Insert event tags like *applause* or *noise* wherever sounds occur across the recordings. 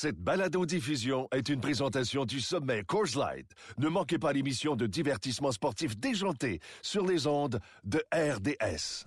Cette balado-diffusion est une présentation du sommet Coors Light. Ne manquez pas l'émission de divertissement sportif déjanté sur les ondes de RDS.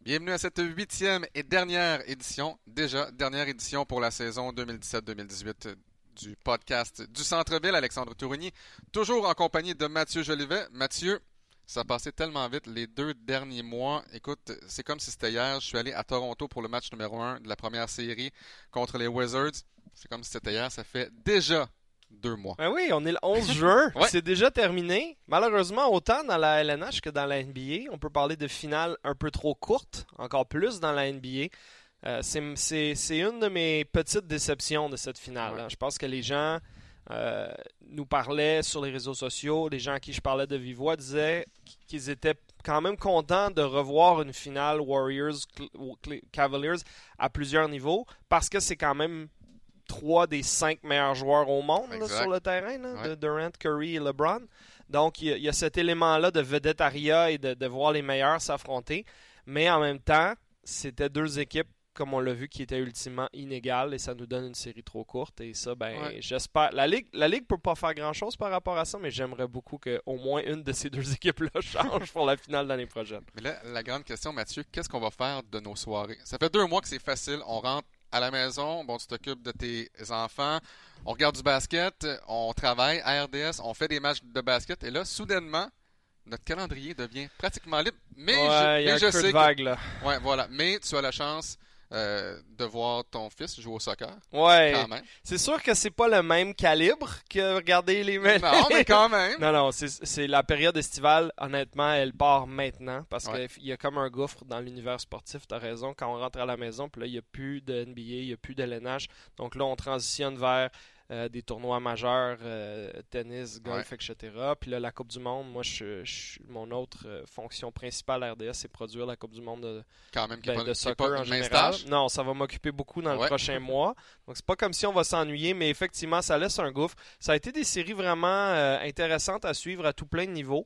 Bienvenue à cette huitième et dernière édition, déjà dernière édition pour la saison 2017-2018 du podcast du Centre-Ville. Alexandre Tourigny, toujours en compagnie de Mathieu Jolivet. Mathieu, ça a passé tellement vite les deux derniers mois. Écoute, c'est comme si c'était hier. Je suis allé à Toronto pour le match numéro un de la première série contre les Wizards. C'est comme si c'était hier. Ça fait déjà deux mois. Ben oui, on est le 11 *laughs* juin. C'est déjà terminé. Malheureusement, autant dans la LNH que dans la NBA, on peut parler de finale un peu trop courte, encore plus dans la NBA. Euh, c'est une de mes petites déceptions de cette finale. Hein. Je pense que les gens euh, nous parlaient sur les réseaux sociaux, les gens à qui je parlais de vive voix disaient qu'ils étaient quand même contents de revoir une finale Warriors-Cavaliers à plusieurs niveaux parce que c'est quand même trois des cinq meilleurs joueurs au monde sur le terrain, de Durant, Curry et LeBron. Donc, il y, a cet élément-là de vedettariat et de, de voir les meilleurs s'affronter. Mais en même temps, c'était deux équipes comme on l'a vu, qui était ultimement inégal et ça nous donne une série trop courte. Et ça, ben, j'espère. La Ligue la Ligue peut pas faire grand-chose par rapport à ça, mais j'aimerais beaucoup qu'au moins une de ces deux *laughs* équipes-là change pour la finale l'année prochaine. Mais là, la grande question, Mathieu, qu'est-ce qu'on va faire de nos soirées? Ça fait deux mois que c'est facile. On rentre à la maison, bon, tu t'occupes de tes enfants, on regarde du basket, on travaille à RDS, on fait des matchs de basket, et là, soudainement, notre calendrier devient pratiquement libre. Mais je, sais vague, là. Ouais, voilà. Mais tu as la chance euh, de voir ton fils jouer au soccer. Ouais. C'est sûr que c'est pas le même calibre que regarder les mecs. Non, mais quand même. *laughs* non, non, c'est la période estivale, honnêtement, elle part maintenant parce qu'il y a comme un gouffre dans l'univers sportif. T'as raison, quand on rentre à la maison, puis là, il n'y a plus de NBA, il n'y a plus de LNH. Donc là, on transitionne vers euh, des tournois majeurs, euh, tennis, golf, etc. Puis là, la Coupe du Monde, moi, je, mon autre euh, fonction principale à RDS, c'est produire la Coupe du Monde de, Quand même, ben, de soccer en général. Non, ça va m'occuper beaucoup dans le prochain *laughs* mois. Donc, c'est pas comme si on va s'ennuyer, mais effectivement, ça laisse un gouffre. Ça a été des séries vraiment intéressantes à suivre à tout plein de niveaux.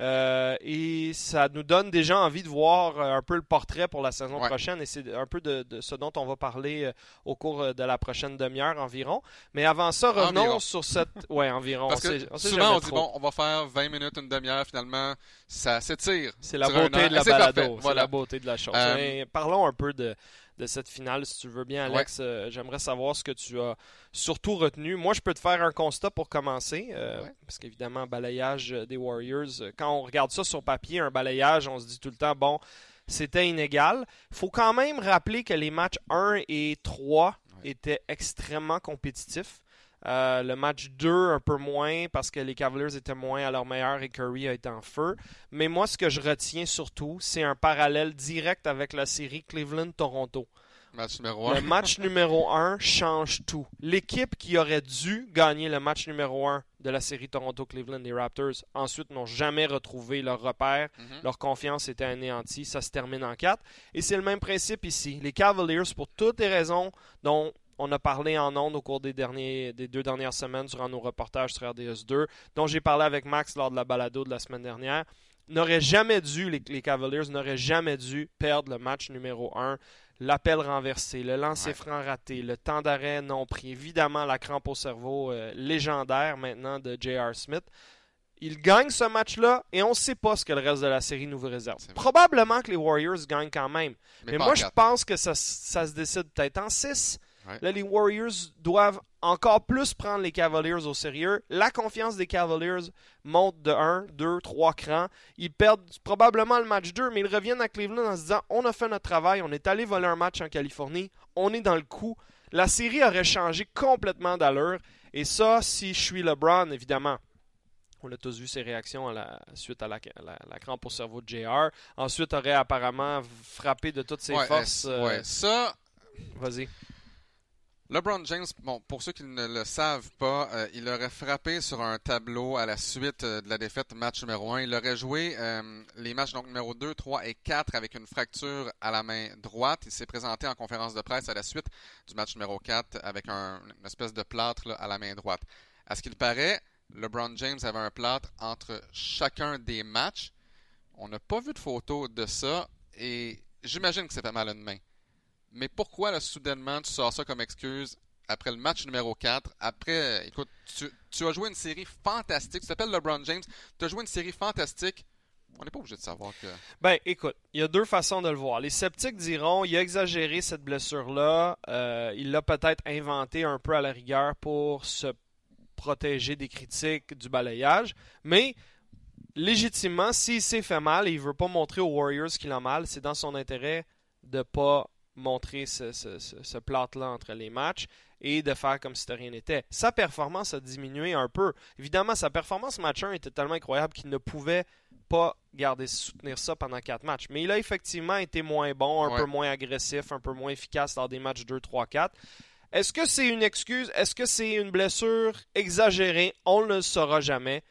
Euh, et ça nous donne déjà envie de voir euh, un peu le portrait pour la saison prochaine. Et c'est un peu de, ce dont on va parler euh, au cours de la prochaine demi-heure environ. Mais avant ça, revenons sur cette. *laughs* Ouais, environ. Parce que souvent, on dit, bon, on va faire 20 minutes, une demi-heure. Finalement, ça s'étire. C'est la beauté de la balado. C'est la beauté de la chose. Mais parlons un peu de de cette finale, si tu veux bien, Alex. Euh, j'aimerais savoir ce que tu as surtout retenu. Moi, je peux te faire un constat pour commencer, euh, parce qu'évidemment, balayage des Warriors, euh, quand on regarde ça sur papier, un balayage, on se dit tout le temps, bon, c'était inégal. Il faut quand même rappeler que les matchs 1 et 3 étaient extrêmement compétitifs. Euh, le match 2, un peu moins, parce que les Cavaliers étaient moins à leur meilleur et Curry a été en feu. Mais moi, ce que je retiens surtout, c'est un parallèle direct avec la série Cleveland-Toronto. Match numéro 1. Le match numéro 1 change tout. L'équipe qui aurait dû gagner le match numéro 1 de la série Toronto-Cleveland, les Raptors, ensuite n'ont jamais retrouvé leur repère. Mhm. Leur confiance était anéantie. Ça se termine en 4. Et c'est le même principe ici. Les Cavaliers, pour toutes les raisons dont on a parlé en ondes au cours des, derniers, des deux dernières semaines durant nos reportages sur RDS2, dont j'ai parlé avec Max lors de la balado de la semaine dernière, n'auraient jamais dû, les, Cavaliers n'auraient jamais dû perdre le match numéro 1. L'appel renversé, le lancer franc raté, le temps d'arrêt non pris, évidemment la crampe au cerveau euh, légendaire maintenant de J.R. Smith. Ils gagnent ce match-là et on ne sait pas ce que le reste de la série nous réserve. Probablement que les Warriors gagnent quand même. Mais, moi, je pense que ça, ça se décide peut-être en 6, Là, les Warriors doivent encore plus prendre les Cavaliers au sérieux. La confiance des Cavaliers monte de 1, 2, 3 crans. Ils perdent probablement le match 2, mais ils reviennent à Cleveland en se disant on a fait notre travail, on est allé voler un match en Californie, on est dans le coup. La série aurait changé complètement d'allure. Et ça, si je suis LeBron, évidemment, on a tous vu ses réactions à la, suite à la, la, crampe au cerveau de JR. Ensuite, aurait apparemment frappé de toutes ses forces. Euh, ça. Vas-y. LeBron James, bon, pour ceux qui ne le savent pas, euh, il aurait frappé sur un tableau à la suite euh, de la défaite match numéro 1. Il aurait joué euh, les matchs donc numéro 2, 3 et 4 avec une fracture à la main droite. Il s'est présenté en conférence de presse à la suite du match numéro 4 avec un, une espèce de plâtre à la main droite. À ce qu'il paraît, LeBron James avait un plâtre entre chacun des matchs. On n'a pas vu de photo de ça et j'imagine que ça fait mal une main. Mais pourquoi, là, soudainement, tu sors ça comme excuse après le match numéro 4, après, écoute, tu, tu as joué une série fantastique. Tu t'appelles LeBron James. Tu as joué une série fantastique. On n'est pas obligé de savoir que. Ben, écoute, il y a deux façons de le voir. Les sceptiques diront il a exagéré cette blessure-là. Euh, il l'a peut-être inventé un peu à la rigueur pour se protéger des critiques, du balayage. Mais légitimement, s'il s'est fait mal et il veut pas montrer aux Warriors qu'il a mal, c'est dans son intérêt de pas montrer ce, ce, ce, plâtre-là entre les matchs et de faire comme si de rien n'était. Sa performance a diminué un peu. Évidemment, sa performance match 1 était tellement incroyable qu'il ne pouvait pas garder soutenir ça pendant quatre matchs. Mais il a effectivement été moins bon, un peu moins agressif, un peu moins efficace dans des matchs 2, 3, 4. Est-ce que c'est une excuse? Est-ce que c'est une blessure exagérée? On ne le saura jamais.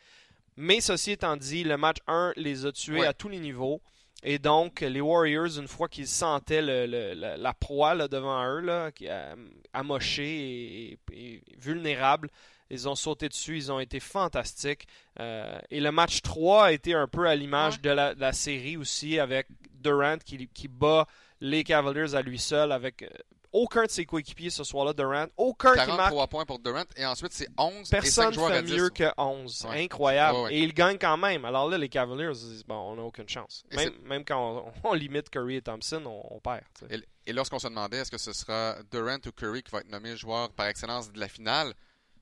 Mais ceci étant dit, le match 1 les a tués à tous les niveaux. Et donc, les Warriors, une fois qu'ils sentaient la, proie devant eux, là, amochée et, vulnérable, ils ont sauté dessus, ils ont été fantastiques. Euh, et le match 3 a été un peu à l'image de, la, série aussi, avec Durant qui, qui, bat les Cavaliers à lui seul avec euh, aucun de ses coéquipiers ce soir-là, Durant. Aucun 43 qui marque. points pour Durant et ensuite c'est 11 Personne et 5 joueurs fait mieux que 11. Incroyable. Et il gagne quand même. Alors là, les Cavaliers, bon, on n'a aucune chance. Même, même, quand *laughs* on, limite Curry et Thompson, on, perd. Et, et lorsqu'on se demandait est-ce que ce sera Durant ou Curry qui va être nommé joueur par excellence de la finale,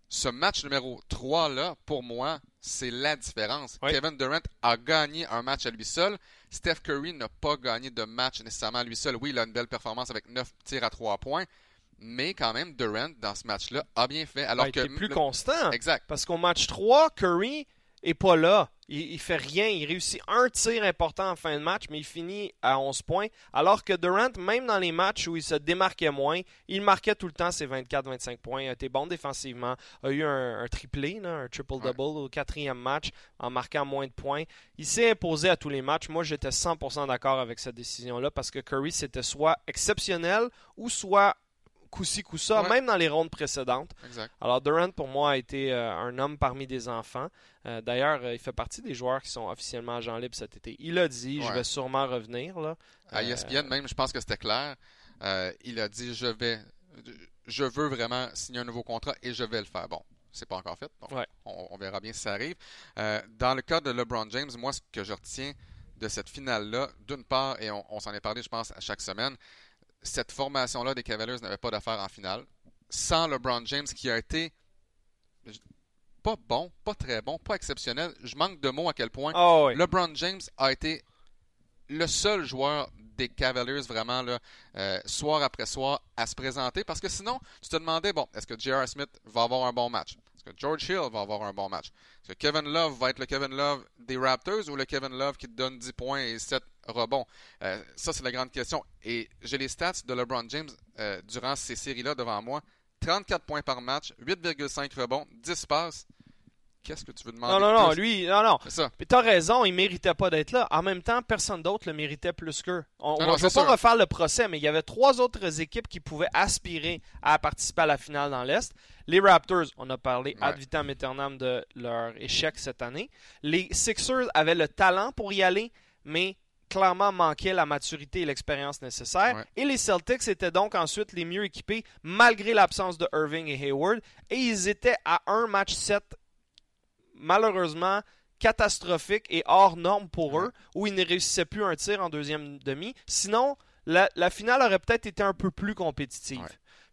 ce match numéro 3 là, pour moi, c'est la différence. Kevin Durant a gagné un match à lui seul. Steph Curry n'a pas gagné de match nécessairement à lui seul. Oui, il a une belle performance avec 9 tirs à 3 points. Mais quand même, Durant, dans ce match-là, a bien fait. Alors que est plus constant. Exact. Parce qu'au match 3, Curry est pas là. Il, il, fait rien. Il réussit un tir important en fin de match, mais il finit à 11 points. Alors que Durant, même dans les matchs où il se démarquait moins, il marquait tout le temps ses 24-25 points. Il a été bon défensivement. A eu un, triplé, un triple-double au quatrième match en marquant moins de points. Il s'est imposé à tous les matchs. Moi, j'étais 100% d'accord avec cette décision-là parce que Curry, c'était soit exceptionnel ou soit coup-ci, coup-ça, même dans les rondes précédentes. Alors, Durant, pour moi, a été euh, un homme parmi des enfants. Euh, d'ailleurs, euh, il fait partie des joueurs qui sont officiellement agents libres cet été. Il a dit, je vais sûrement revenir. Là. À ESPN, même, je pense que c'était clair. il a dit, je vais, je veux vraiment signer un nouveau contrat et je vais le faire. Bon, c'est pas encore fait. on, verra bien si ça arrive. dans le cas de LeBron James, moi, ce que je retiens de cette finale-là, d'une part, et on s'en est parlé, je pense, à chaque semaine, cette formation-là des Cavaliers n'avait pas d'affaire en finale. Sans LeBron James qui a été pas bon, pas très bon, pas exceptionnel. Je manque de mots à quel point ah LeBron James a été le seul joueur des Cavaliers vraiment là, euh, soir après soir à se présenter parce que sinon tu te demandais bon est-ce que J.R. Smith va avoir un bon match? Est-ce que George Hill va avoir un bon match? Est-ce que Kevin Love va être le Kevin Love des Raptors ou le Kevin Love qui te donne 10 points et 7 rebonds euh, ça c'est la grande question et j'ai les stats de LeBron James euh, durant ces séries-là devant moi 34 points par match 8,5 rebonds 10 passes qu'est-ce que tu veux demander? Non, non, non, lui, non, non. Tu t'as raison, il méritait pas d'être là. En même temps, personne d'autre le méritait plus qu'eux. On ne va pas refaire le procès, mais il y avait trois autres équipes qui pouvaient aspirer à participer à la finale dans l'Est. Les Raptors, on a parlé ad vitam aeternam de leur échec cette année. Les Sixers avaient le talent pour y aller, mais clairement manquaient la maturité et l'expérience nécessaires. Et les Celtics étaient donc ensuite les mieux équipés malgré l'absence de Irving et Hayward. Et ils étaient à un match 7 malheureusement catastrophique et hors norme pour eux, où ils ne réussissaient plus un tir en deuxième demi. Sinon, la, finale aurait peut-être été un peu plus compétitive.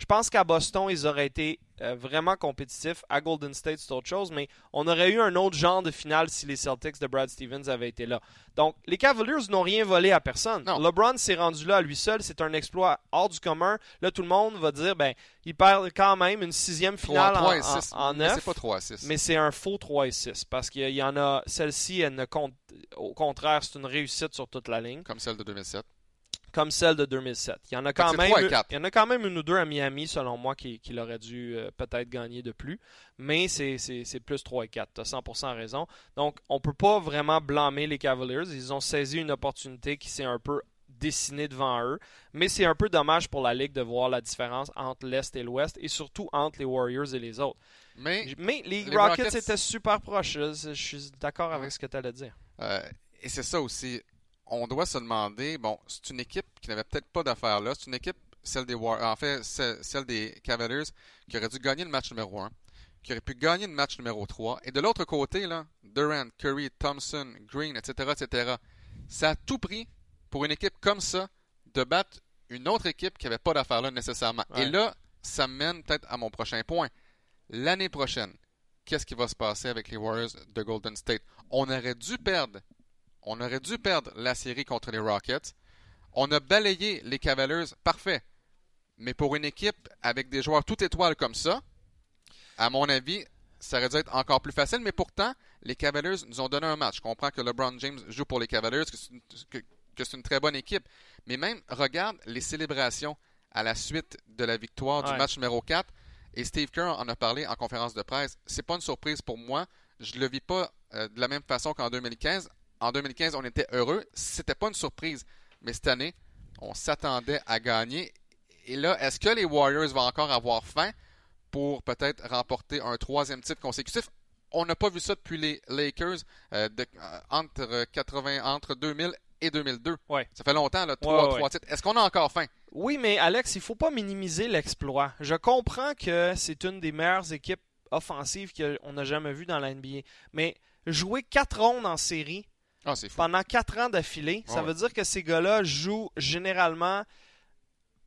Je pense qu'à Boston, ils auraient été euh, vraiment compétitifs. À Golden State, c'est autre chose, mais on aurait eu un autre genre de finale si les Celtics de Brad Stevens avaient été là. Donc, les Cavaliers n'ont rien volé à personne. LeBron s'est rendu là à lui seul. C'est un exploit hors du commun. Là, tout le monde va dire, ben, il perd quand même une sixième finale en, 9. c'est pas 3 6. Mais c'est un faux 3 et 6 parce qu'il y en a. Celle-ci, elle ne compte. Au contraire, c'est une réussite sur toute la ligne. Comme celle de 2007 comme celle de 2007. Il y en a quand, même, il y en a quand même une ou deux à Miami, selon moi, qui, qui aurait dû euh, peut-être gagner de plus. Mais c'est plus 3 et 4. Tu as 100% raison. Donc, on ne peut pas vraiment blâmer les Cavaliers. Ils ont saisi une opportunité qui s'est un peu dessinée devant eux. Mais c'est un peu dommage pour la Ligue de voir la différence entre l'Est et l'Ouest et surtout entre les Warriors et les autres. Mais, mais les, Rockets, étaient super proches. Je, suis d'accord avec ce que tu allais dire. Euh, et c'est ça aussi on doit se demander, bon, c'est une équipe qui n'avait peut-être pas d'affaires là, c'est une équipe celle des en fait, celle des Cavaliers, qui auraient dû gagner le match numéro 1, qui auraient pu gagner le match numéro 3. Et de l'autre côté, là, Durant, Curry, Thompson, Green, etc., etc., ça a tout pris pour une équipe comme ça de battre une autre équipe qui n'avait pas d'affaires là nécessairement. Et là, ça mène peut-être à mon prochain point. L'année prochaine, qu'est-ce qui va se passer avec les Warriors de Golden State? On aurait dû perdre. On aurait dû perdre la série contre les Rockets. On a balayé les Cavaliers, parfait. Mais pour une équipe avec des joueurs tout étoiles comme ça, à mon avis, ça aurait dû être encore plus facile. Mais pourtant, les Cavaliers nous ont donné un match. Je comprends que LeBron James joue pour les Cavaliers, que c'est une, très bonne équipe. Mais même, regarde les célébrations à la suite de la victoire du match numéro 4. Et Steve Kerr en a parlé en conférence de presse. C'est pas une surprise pour moi. Je le vis pas euh, de la même façon qu'en 2015. En 2015, on était heureux. C'était pas une surprise. Mais cette année, on s'attendait à gagner. Et là, est-ce que les Warriors vont encore avoir faim pour peut-être remporter un troisième titre consécutif? On n'a pas vu ça depuis les Lakers euh, de, euh, entre, 80, entre 2000 et 2002. Ouais. Ça fait longtemps, là, trois, titres. Est-ce qu'on a encore faim? Oui, mais Alex, il faut pas minimiser l'exploit. Je comprends que c'est une des meilleures équipes offensives qu'on n'a jamais vues dans la NBA. Mais jouer quatre rondes en série ah, pendant quatre ans d'affilée, ça veut dire que ces gars-là jouent généralement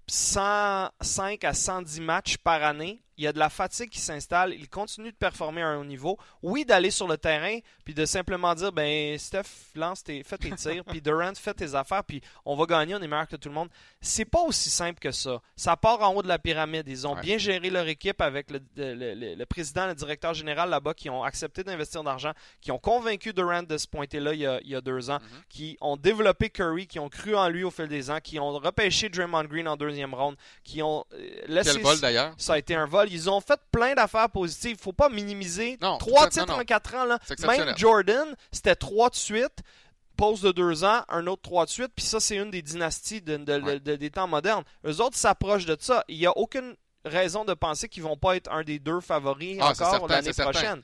105 à 110 matchs par année il y a de la fatigue qui s'installe, il continue de performer à un haut niveau. Oui, d'aller sur le terrain, puis de simplement dire, ben Steph, lance tes, fais tes tirs, *laughs* puis Durant, fais tes affaires, puis on va gagner, on est meilleur que tout le monde. C'est pas aussi simple que ça. Ça part en haut de la pyramide. Ils ont bien géré leur équipe avec le, le, le, président, le directeur général là-bas, qui ont accepté d'investir d'argent, qui ont convaincu Durant de se pointer là il y a, il y a deux ans, mm-hmm. qui ont développé Curry, qui ont cru en lui au fil des ans, qui ont repêché Draymond Green en deuxième ronde, qui ont euh, laissé... Quel vol d'ailleurs? Ça a été un vol. Ils ont fait plein d'affaires positives. Il faut pas minimiser. trois titres en quatre ans. Là. Même Jordan, c'était trois de suite. Pause de deux ans, un autre trois de suite. Puis ça, c'est une des dynasties des temps modernes. Eux autres s'approchent de ça. Il n'y a aucune raison de penser qu'ils vont pas être un des deux favoris ah, encore l'année prochaine.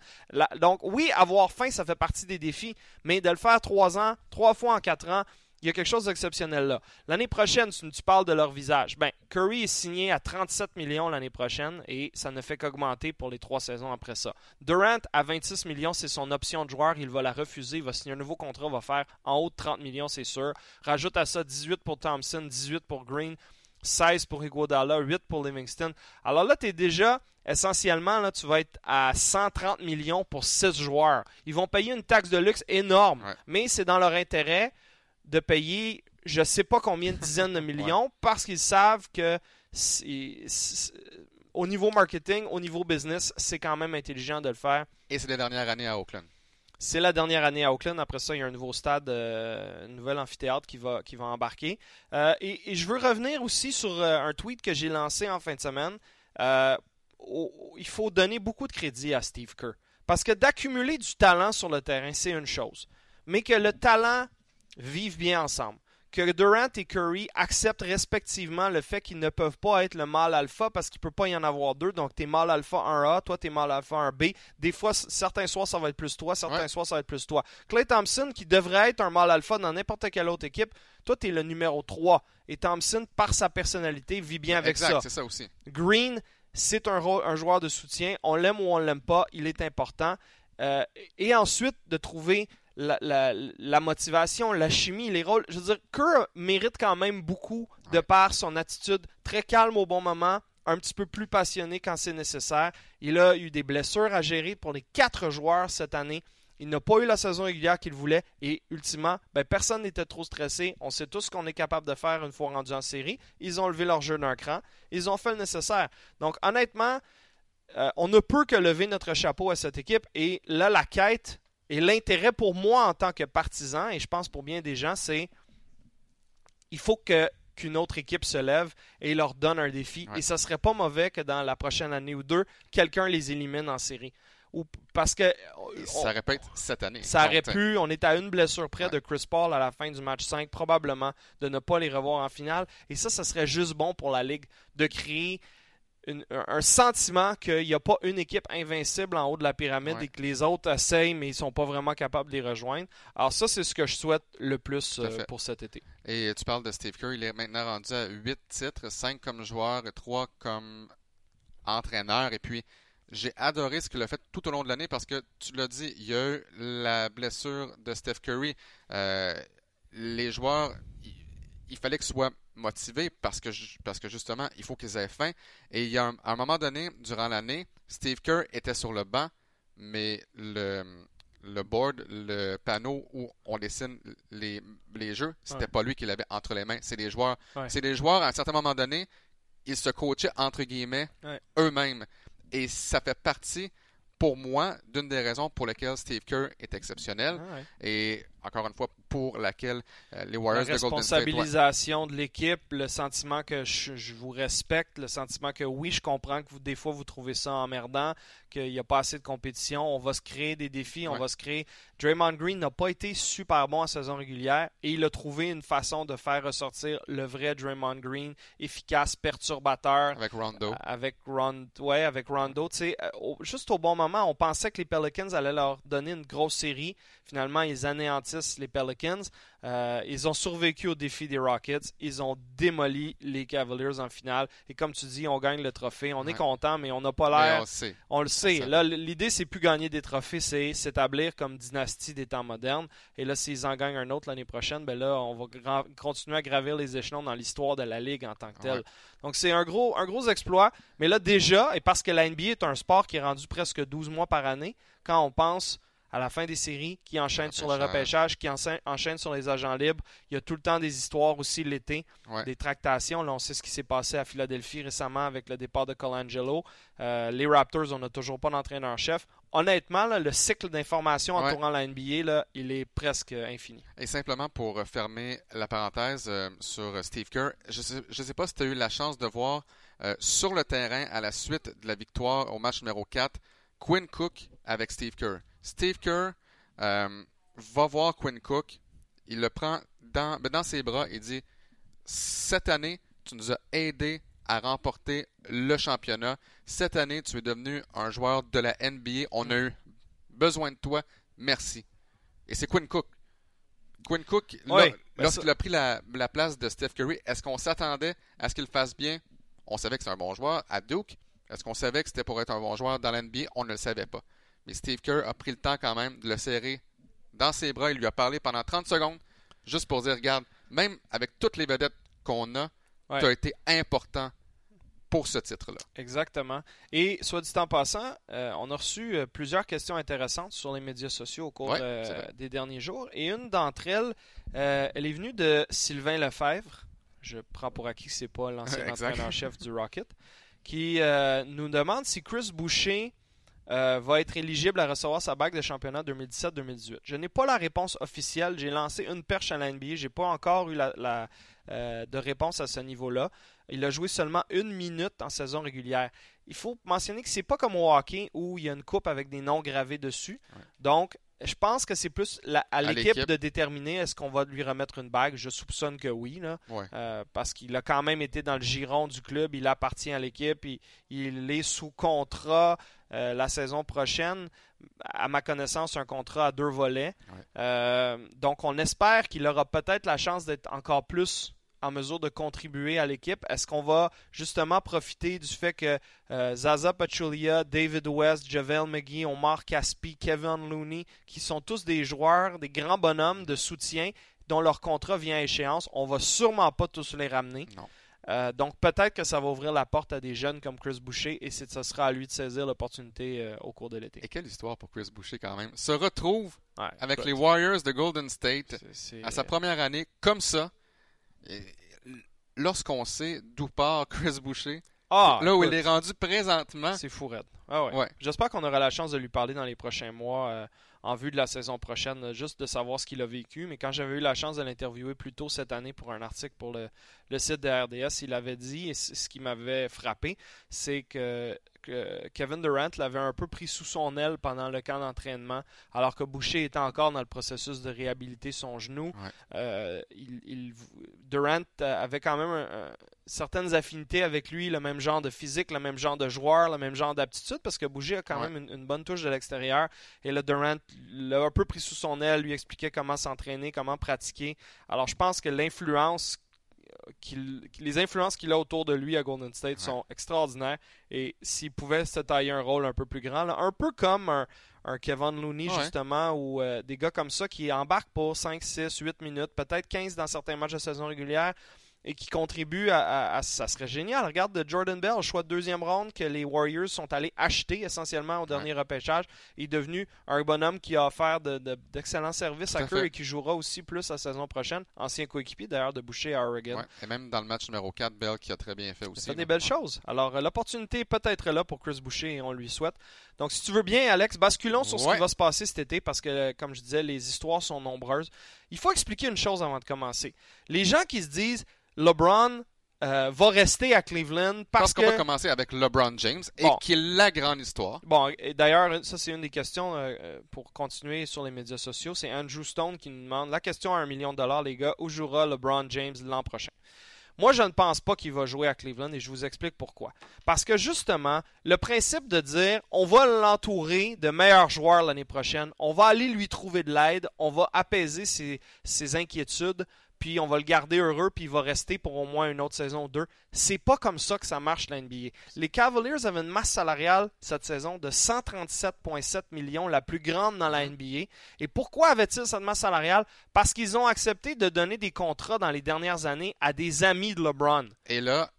donc oui, avoir faim, ça fait partie des défis, mais de le faire trois ans, trois fois en quatre ans, il y a quelque chose d'exceptionnel là. L'année prochaine, tu, tu parles de leur visage. Ben, Curry est signé à 37 millions l'année prochaine et ça ne fait qu'augmenter pour les trois saisons après ça. Durant à 26 millions, c'est son option de joueur. Il va la refuser. Il va signer un nouveau contrat. Il va faire en haut de 30 millions, c'est sûr. Rajoute à ça 18 pour Thompson, 18 pour Green. 16 pour Iguodala, 8 pour Livingston. Alors là, tu es déjà essentiellement, là, tu vas être à 130 millions pour 6 joueurs. Ils vont payer une taxe de luxe énorme, mais c'est dans leur intérêt de payer je ne sais pas combien de dizaines de millions parce qu'ils savent que au niveau marketing, au niveau business, c'est quand même intelligent de le faire. Et c'est la dernière année à Oakland. C'est la dernière année à Oakland. Après ça, il y a un nouveau stade, euh, un nouvel amphithéâtre qui va, qui va embarquer. Euh, et, je veux revenir aussi sur euh, un tweet que j'ai lancé en fin de semaine. il faut donner beaucoup de crédit à Steve Kerr. Parce que d'accumuler du talent sur le terrain, c'est une chose. Mais que le talent vivent bien ensemble. Que Durant et Curry acceptent respectivement le fait qu'ils ne peuvent pas être le mâle alpha parce qu'il ne peut pas y en avoir deux. Donc, tu es mâle alpha 1A, toi, tu es mâle alpha 1B. Des fois, certains soirs, ça va être plus toi, certains soirs, ça va être plus toi. Clay Thompson, qui devrait être un mâle alpha dans n'importe quelle autre équipe, toi, tu es le numéro 3. Et Thompson, par sa personnalité, vit bien avec exact, c'est ça aussi. Green, c'est un, un, joueur de soutien. On l'aime ou on l'aime pas, il est important. Euh, et ensuite, de trouver la, motivation, la chimie, les rôles. Je veux dire, Kerr mérite quand même beaucoup de par son attitude très calme au bon moment, un petit peu plus passionné quand c'est nécessaire. Il a eu des blessures à gérer pour les quatre joueurs cette année. Il n'a pas eu la saison régulière qu'il voulait et ultimement, ben, personne n'était trop stressé. On sait tous ce qu'on est capable de faire une fois rendu en série. Ils ont levé leur jeu d'un cran. Ils ont fait le nécessaire. Donc honnêtement, euh, on ne peut que lever notre chapeau à cette équipe et là, la quête et l'intérêt pour moi en tant que partisan, et je pense pour bien des gens, c'est il faut que qu'une autre équipe se lève et leur donne un défi. Et ça serait pas mauvais que dans la prochaine année ou deux, quelqu'un les élimine en série. Ou parce que ça répète cette année. Ça aurait pu, on est à une blessure près de Chris Paul à la fin du match 5, probablement de ne pas les revoir en finale. Et ça, ça serait juste bon pour la Ligue de créer un sentiment qu'il n'y a pas une équipe invincible en haut de la pyramide et que les autres essayent, mais ils ne sont pas vraiment capables de les rejoindre. Alors ça, c'est ce que je souhaite le plus euh, pour cet été. Et tu parles de Steve Kerr, il est maintenant rendu à 8 titres, 5 comme joueur et 3 comme entraîneur. Et puis, j'ai adoré ce qu'il a fait tout au long de l'année parce que, tu l'as dit, il y a eu la blessure de Steph Curry. Euh, les joueurs, il, fallait qu'ils soient motivés parce que, parce que justement, il faut qu'ils aient faim. Et il y a un, à un moment donné, durant l'année, Steve Kerr était sur le banc, mais le, le board, le panneau où on dessine les, les jeux, c'était pas lui qui l'avait entre les mains, c'est les joueurs. C'est les joueurs, à un certain moment donné, ils se coachaient entre guillemets eux-mêmes. Et ça fait partie pour moi, d'une des raisons pour lesquelles Steve Kerr est exceptionnel ah et encore une fois pour laquelle euh, les Warriors de Golden State. La responsabilisation de l'équipe, le sentiment que je, vous respecte, le sentiment que oui, je comprends que vous, des fois vous trouvez ça emmerdant, qu'il n'y a pas assez de compétition, on va se créer des défis, on va se créer. Draymond Green n'a pas été super bon en saison régulière et il a trouvé une façon de faire ressortir le vrai Draymond Green, efficace, perturbateur. Avec Rondo. Avec, Rondo, ouais, avec Rondo. Euh, juste au bon moment, on pensait que les Pelicans allaient leur donner une grosse série. Finalement, ils anéantissent les Pelicans. Euh, ils ont survécu au défi des Rockets. Ils ont démoli les Cavaliers en finale. Et comme tu dis, on gagne le trophée. On est content, mais on n'a pas l'air. On, le sait. Là, l'idée, c'est plus gagner des trophées, c'est s'établir comme dynastie des temps modernes. Et là, s'ils en gagnent un autre l'année prochaine, ben là, on va continuer à gravir les échelons dans l'histoire de la ligue en tant que telle. Donc, c'est un gros, un gros exploit. Mais là, déjà, et parce que la NBA est un sport qui est rendu presque 12 mois par année, quand on pense à la fin des séries, qui enchaînent sur le repêchage, qui enchaînent sur les agents libres. Il y a tout le temps des histoires aussi l'été, des tractations. Là, on sait ce qui s'est passé à Philadelphie récemment avec le départ de Colangelo. Euh, les Raptors, on n'a toujours pas d'entraîneur-chef. Honnêtement, le cycle d'information entourant la NBA, là, il est presque infini. Et simplement pour fermer la parenthèse euh, sur Steve Kerr, je ne sais, pas si tu as eu la chance de voir euh, sur le terrain à la suite de la victoire au match numéro 4, Quinn Cook avec Steve Kerr. Steve Kerr euh, va voir Quinn Cook, il le prend dans, ben, dans ses bras et dit Cette année, tu nous as aidé à remporter le championnat. Cette année, tu es devenu un joueur de la NBA. On a eu besoin de toi. Merci. Et c'est Quinn Cook. Quinn Cook, lorsqu'il a pris la, place de Steph Curry, est-ce qu'on s'attendait à ce qu'il fasse bien? On savait que c'était un bon joueur à Duke. Est-ce qu'on savait que c'était pour être un bon joueur dans la NBA On ne le savait pas. Mais Steve Kerr a pris le temps quand même de le serrer dans ses bras. Il lui a parlé pendant 30 secondes, juste pour dire regarde, même avec toutes les vedettes qu'on a, tu as été important pour ce titre-là. Exactement. Et soit dit en passant, euh, on a reçu euh, plusieurs questions intéressantes sur les médias sociaux au cours des derniers jours. Et une d'entre elles, euh, elle est venue de Sylvain Lefebvre. Je prends pour acquis que ce n'est pas l'ancien *laughs* entraîneur-chef du Rocket. Qui nous demande si Chris Boucher euh, va être éligible à recevoir sa bague de championnat 2017-2018. Je n'ai pas la réponse officielle. J'ai lancé une perche à la NBA. Je n'ai pas encore eu la, euh, de réponse à ce niveau-là. Il a joué seulement une minute en saison régulière. Il faut mentionner que c'est pas comme au hockey où il y a une coupe avec des noms gravés dessus. Donc, je pense que c'est plus à l'équipe de déterminer est-ce qu'on va lui remettre une bague? Je soupçonne que oui, euh, parce qu'il a quand même été dans le giron du club. Il appartient à l'équipe. Il, il est sous contrat. Euh, la saison prochaine. À ma connaissance, un contrat à deux volets. Euh, donc, on espère qu'il aura peut-être la chance d'être encore plus en mesure de contribuer à l'équipe. Est-ce qu'on va justement profiter du fait que euh, Zaza Pachulia, David West, Javel McGee, Omar Caspi, Kevin Looney, qui sont tous des joueurs, des grands bonhommes de soutien dont leur contrat vient à échéance, on va sûrement pas tous les ramener. Non. Euh, donc peut-être que ça va ouvrir la porte à des jeunes comme Chris Boucher et ce sera à lui de saisir l'opportunité euh, au cours de l'été. Et quelle histoire pour Chris Boucher quand même. Se retrouve avec les Warriors de Golden State à sa première année comme ça. Lorsqu'on sait d'où part Chris Boucher, ah, là où il est rendu présentement. C'est fou ah ouais. J'espère qu'on aura la chance de lui parler dans les prochains mois. Euh, en vue de la saison prochaine, juste de savoir ce qu'il a vécu. Mais quand j'avais eu la chance de l'interviewer plus tôt cette année pour un article pour le, site de RDS, il avait dit, et ce qui m'avait frappé, c'est que Kevin Durant l'avait un peu pris sous son aile pendant le camp d'entraînement, alors que Boucher était encore dans le processus de réhabiliter son genou. Euh, Durant avait quand même certaines affinités avec lui, le même genre de physique, le même genre de joueur, le même genre d'aptitude, parce que Boucher a quand même une, bonne touche de l'extérieur. Et le Durant l'a un peu pris sous son aile, lui expliquait comment s'entraîner, comment pratiquer. Alors je pense que l'influence les influences qu'il a autour de lui à Golden State sont extraordinaires. Et s'il pouvait se tailler un rôle un peu plus grand, un peu comme un, Kevin Looney, justement, ou euh, des gars comme ça qui embarquent pour 5, 6, 8 minutes, peut-être 15 dans certains matchs de saison régulière, et qui contribue à, Ça serait génial. Regarde de Jordan Bell, choix de deuxième ronde que les Warriors sont allés acheter essentiellement au dernier repêchage. Il est devenu un bonhomme qui a offert d'excellents de, services à Kerr et qui jouera aussi plus la saison prochaine. Ancien coéquipier d'ailleurs de Boucher à Oregon. Et même dans le match numéro 4, Bell qui a très bien fait aussi. Il fait des belles choses. Alors euh, l'opportunité peut être là pour Chris Boucher et on lui souhaite. Donc si tu veux bien, Alex, basculons sur ce qui va se passer cet été parce que, comme je disais, les histoires sont nombreuses. Il faut expliquer une chose avant de commencer. Les gens qui se disent LeBron euh, va rester à Cleveland parce qu'on va commencer avec LeBron James et qui est la grande histoire. Bon, d'ailleurs, ça c'est une des questions euh, euh, pour continuer sur les médias sociaux. C'est Andrew Stone qui nous demande la question à un million de dollars, les gars, où jouera LeBron James l'an prochain? Moi, je ne pense pas qu'il va jouer à Cleveland et je vous explique pourquoi. Parce que justement, le principe de dire on va l'entourer de meilleurs joueurs l'année prochaine, on va aller lui trouver de l'aide, on va apaiser ses, ses inquiétudes puis on va le garder heureux, puis il va rester pour au moins une autre saison ou deux. C'est pas comme ça que ça marche la NBA. Les Cavaliers avaient une masse salariale cette saison de 137,7 millions, la plus grande dans la NBA. Et pourquoi avaient-ils cette masse salariale? Parce qu'ils ont accepté de donner des contrats dans les dernières années à des amis de LeBron. Et là,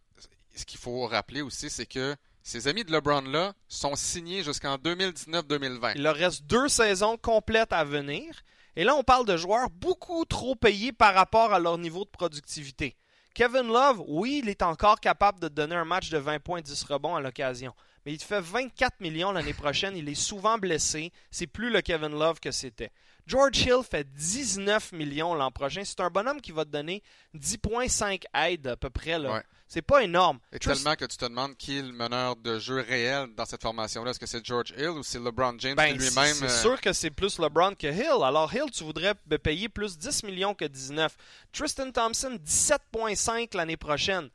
ce qu'il faut rappeler aussi, c'est que ces amis de LeBron-là sont signés jusqu'en 2019-2020. Il leur reste deux saisons complètes à venir. Et là, on parle de joueurs beaucoup trop payés par rapport à leur niveau de productivité. Kevin Love, oui, il est encore capable de donner un match de 20 points et 10 rebonds à l'occasion. Mais il fait 24 millions l'année prochaine. Il est souvent blessé. C'est plus le Kevin Love que c'était. George Hill fait 19 millions l'an prochain. C'est un bonhomme qui va te donner 10,5 aides à peu près. Là. C'est pas énorme. Et tellement que tu te demandes qui est le meneur de jeu réel dans cette formation-là. Est-ce que c'est George Hill ou c'est LeBron James ben, lui-même? C'est euh, sûr que c'est plus LeBron que Hill. Alors Hill, tu voudrais payer plus 10 millions que 19. Tristan Thompson, 17,5 l'année prochaine.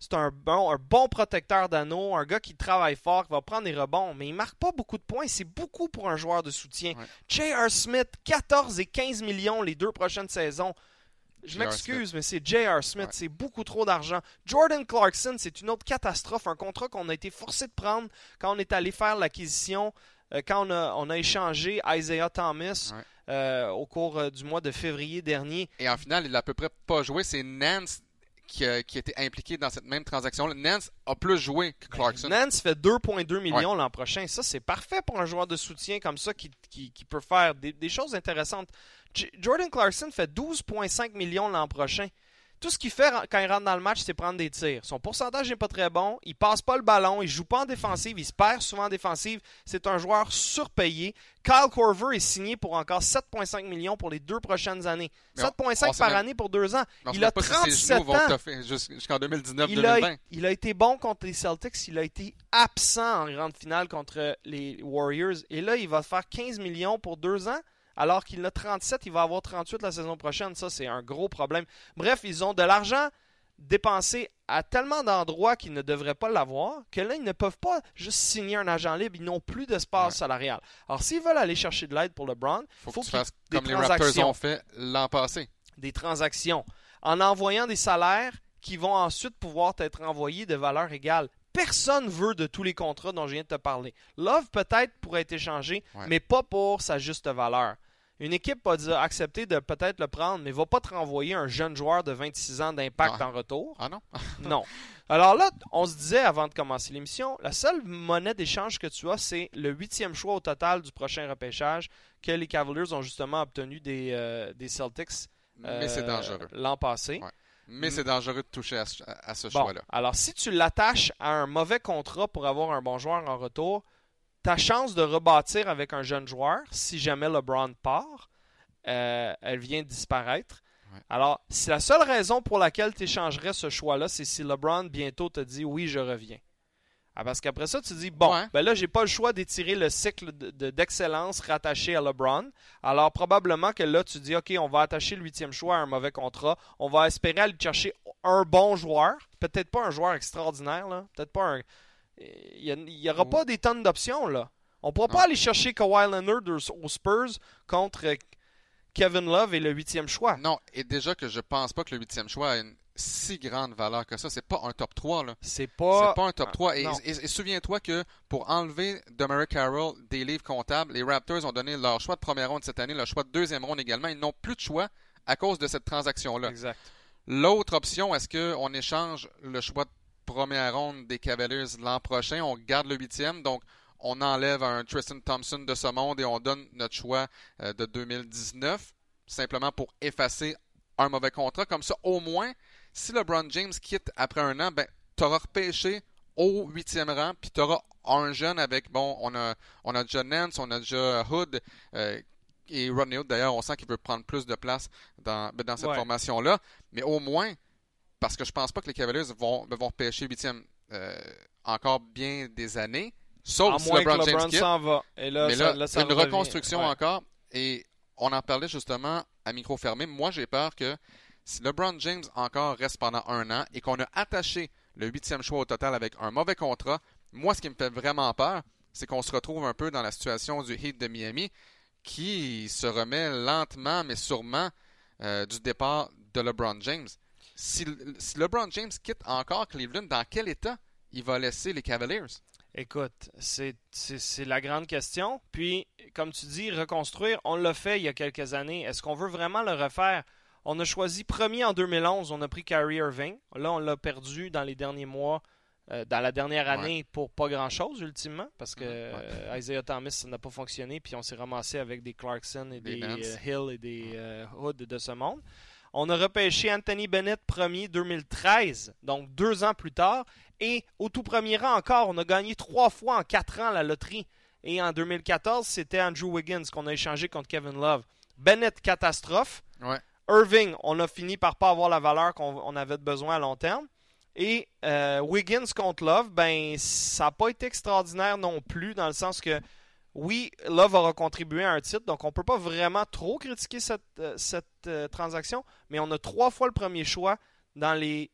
C'est un bon, un bon protecteur d'anneau, un gars qui travaille fort, qui va prendre des rebonds, mais il marque pas beaucoup de points. C'est beaucoup pour un joueur de soutien. J.R. Smith, 14 et 15 millions les deux prochaines saisons. Je m'excuse, mais c'est J.R. Smith. C'est beaucoup trop d'argent. Jordan Clarkson, c'est une autre catastrophe. Un contrat qu'on a été forcé de prendre quand on est allé faire l'acquisition, euh, quand on a, échangé Isaiah Thomas euh, au cours euh, du mois de février dernier. Et en final, il a à peu près pas joué. C'est Nance qui, a, été impliqué dans cette même transaction. Nance a plus joué que ben, Clarkson. Nance fait 2,2 millions l'an prochain. Ça, c'est parfait pour un joueur de soutien comme ça qui, peut faire des choses intéressantes. Jordan Clarkson fait 12,5 millions l'an prochain. Tout ce qu'il fait quand il rentre dans le match, c'est prendre des tirs. Son pourcentage n'est pas très bon. Il passe pas le ballon. Il joue pas en défensive. Il se perd souvent en défensive. C'est un joueur surpayé. Kyle Corver est signé pour encore 7,5 millions pour les deux prochaines années. 7,5 par année pour deux ans. Il a 37 ans. Jusqu'en 2019-2020. Il, a été bon contre les Celtics. Il a été absent en grande finale contre les Warriors. Et là, il va faire 15 millions pour deux ans alors qu'il a 37, il va avoir 38 la saison prochaine. Ça, c'est un gros problème. Bref, ils ont de l'argent dépensé à tellement d'endroits qu'ils ne devraient pas l'avoir que là, ils ne peuvent pas juste signer un agent libre. Ils n'ont plus d'espace salarial. Alors, s'ils veulent aller chercher de l'aide pour LeBron, il faut, qu'ils fassent comme les Raptors ont fait l'an passé. Des transactions. En envoyant des salaires qui vont ensuite pouvoir être envoyés de valeur égale personne veut de tous les contrats dont je viens de te parler. Love peut-être pourrait être échangé, mais pas pour sa juste valeur. Une équipe va accepter de peut-être le prendre, mais ne va pas te renvoyer un jeune joueur de 26 ans d'impact en retour. Ah non? *laughs* non. Alors là, on se disait avant de commencer l'émission, la seule monnaie d'échange que tu as, c'est le huitième choix au total du prochain repêchage que les Cavaliers ont justement obtenu des, euh, Celtics euh, l'an passé. Mais c'est dangereux de toucher à, ce choix-là. Alors, si tu l'attaches à un mauvais contrat pour avoir un bon joueur en retour, ta chance de rebâtir avec un jeune joueur, si jamais LeBron part, euh, elle vient de disparaître. Alors, c'est la seule raison pour laquelle tu échangerais ce choix-là, c'est si LeBron bientôt te dit oui, je reviens. Ah, parce qu'après ça, tu dis, bon, Ouais. ben là, j'ai pas le choix d'étirer le cycle de- de- d'excellence rattaché à LeBron. Alors, probablement que là, tu dis, OK, on va attacher le huitième choix à un mauvais contrat. On va espérer aller chercher un bon joueur. Peut-être pas un joueur extraordinaire, là. Peut-être pas un. Il n'y aura pas des tonnes d'options, là. On pourra pas aller chercher Kawhi Leonard aux- Spurs contre Kevin Love et le huitième choix. Non, et déjà que je pense pas que le huitième choix a une si grande valeur que ça. C'est pas un top 3, là. C'est pas. C'est pas un top Ah, 3. Et, non. et- et souviens-toi que pour enlever Demary Carroll des livres comptables, les Raptors ont donné leur choix de première ronde cette année, leur choix de deuxième ronde également. Ils n'ont plus de choix à cause de cette transaction-là. Exact. L'autre option, est-ce qu'on échange le choix de première ronde des Cavaliers l'an prochain? On garde le huitième, donc on enlève un Tristan Thompson de ce monde et on donne notre choix euh, de 2019, simplement pour effacer un mauvais contrat. Comme ça, au moins, si LeBron James quitte après un an, ben, tu auras repêché au huitième rang, puis tu auras un jeune avec, bon, on a, on a déjà Nance, on a déjà Hood, euh, et Rodney Hood, d'ailleurs, on sent qu'il veut prendre plus de place dans, ben, dans cette Ouais. formation-là. Mais au moins, parce que je pense pas que les Cavaliers vont, vont repêcher huitième euh, encore bien des années, sauf à si moins LeBron, que James LeBron quitte. s'en va. Et là, Mais ça- là, là, ça une revient. reconstruction Ouais. encore. Et on en parlait justement à micro fermé. Moi, j'ai peur que si LeBron James encore reste pendant un an et qu'on a attaché le huitième choix au total avec un mauvais contrat, moi, ce qui me fait vraiment peur, c'est qu'on se retrouve un peu dans la situation du Heat de Miami qui se remet lentement mais sûrement euh, du départ de LeBron James. Si, si LeBron James quitte encore Cleveland, dans quel état il va laisser les Cavaliers? Écoute, c'est la grande question. Puis, comme tu dis, reconstruire, on l'a fait il y a quelques années. Est-ce qu'on veut vraiment le refaire? On a choisi premier en 2011, on a pris Kyrie Irving. Là, on l'a perdu dans les derniers mois, euh, dans la dernière année, pour pas grand-chose, ultimement, parce que euh, Isaiah Thomas, ça n'a pas fonctionné, puis on s'est ramassé avec des Clarkson et Des euh, Hill et des Hood de ce monde. On a repêché Anthony Bennett premier 2013, donc deux ans plus tard. Et au tout premier rang encore, on a gagné trois fois en quatre ans la loterie. Et en 2014, c'était Andrew Wiggins qu'on a échangé contre Kevin Love. Bennett, catastrophe. Ouais. Irving, on a fini par pas avoir la valeur qu'on on avait besoin à long terme. Et euh, Wiggins contre Love, ben ça n'a pas été extraordinaire non plus, dans le sens que oui, Love aura contribué à un titre, donc on peut pas vraiment trop critiquer cette, euh, cette euh, transaction, mais on a trois fois le premier choix dans les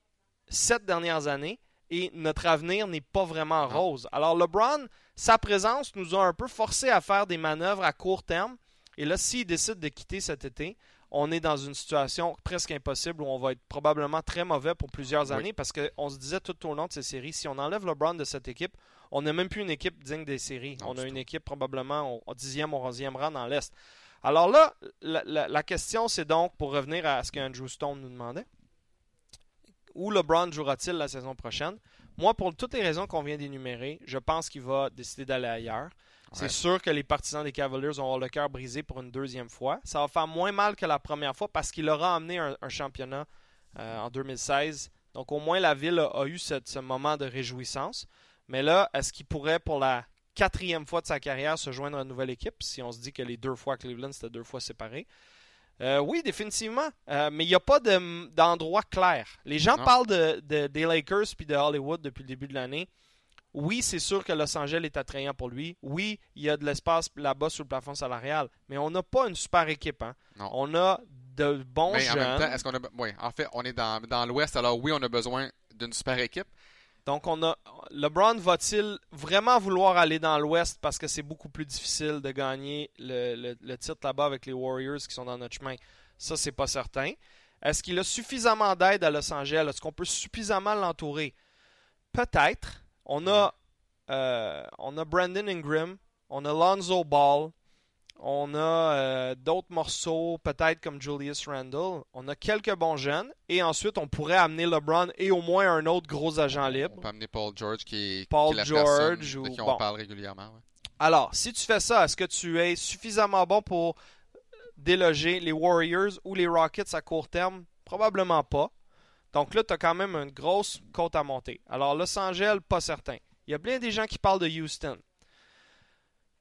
sept dernières années et notre avenir n'est pas vraiment Non. rose. Alors LeBron, sa présence nous a un peu forcé à faire des manœuvres à court terme. Et là, s'il décide de quitter cet été, on est dans une situation presque impossible où on va être probablement très mauvais pour plusieurs Oui. années parce qu'on se disait tout au long de ces séries, si on enlève LeBron de cette équipe, on n'a même plus une équipe digne des séries. Non, on a une tout. équipe probablement au, 10e ou 11e rang dans l'Est. Alors là, la, la- la question, c'est donc, pour revenir à ce qu'Andrew Stone nous demandait, où LeBron jouera-t-il la saison prochaine? Moi, pour toutes les raisons qu'on vient d'énumérer, je pense qu'il va décider d'aller ailleurs. C'est sûr que les partisans des Cavaliers vont avoir le cœur brisé pour une deuxième fois. Ça va faire moins mal que la première fois parce qu'il aura amené un, un championnat euh, en 2016. Donc au moins la ville a, a eu cette- ce moment de réjouissance. Mais là, est-ce qu'il pourrait pour la quatrième fois de sa carrière se joindre à une nouvelle équipe si on se dit que les deux fois à Cleveland c'était deux fois séparés? Euh, oui, définitivement. Euh, mais il n'y a pas de- d'endroit clair. Les gens Non. parlent de, de- des Lakers puis de Hollywood depuis le début de l'année. Oui, c'est sûr que Los Angeles est attrayant pour lui. Oui, il y a de l'espace là-bas sur le plafond salarial. Mais on n'a pas une super équipe. hein. Non. On a de bons Mais en jeunes. même temps, est-ce qu'on a. be- Oui, en fait, on est dans, dans l'Ouest, alors oui, on a besoin d'une super équipe. Donc, on a. LeBron va-t-il vraiment vouloir aller dans l'Ouest parce que c'est beaucoup plus difficile de gagner le, le- le titre là-bas avec les Warriors qui sont dans notre chemin? Ça, c'est pas certain. Est-ce qu'il a suffisamment d'aide à Los Angeles? Est-ce qu'on peut suffisamment l'entourer? Peut-être. On a, euh, on a Brandon Ingram, on a Lonzo Ball, on a euh, d'autres morceaux, peut-être comme Julius Randle. On a quelques bons jeunes. Et ensuite, on pourrait amener LeBron et au moins un autre gros agent On libre. peut amener Paul George qui est, Paul qui est la George personne ou- de qui on bon. parle régulièrement. ouais. Alors, si tu fais ça, est-ce que tu es suffisamment bon pour déloger les Warriors ou les Rockets à court terme? Probablement pas. Donc là, tu as quand même une grosse côte à monter. Alors, Los Angeles, pas certain. Il y a bien des gens qui parlent de Houston.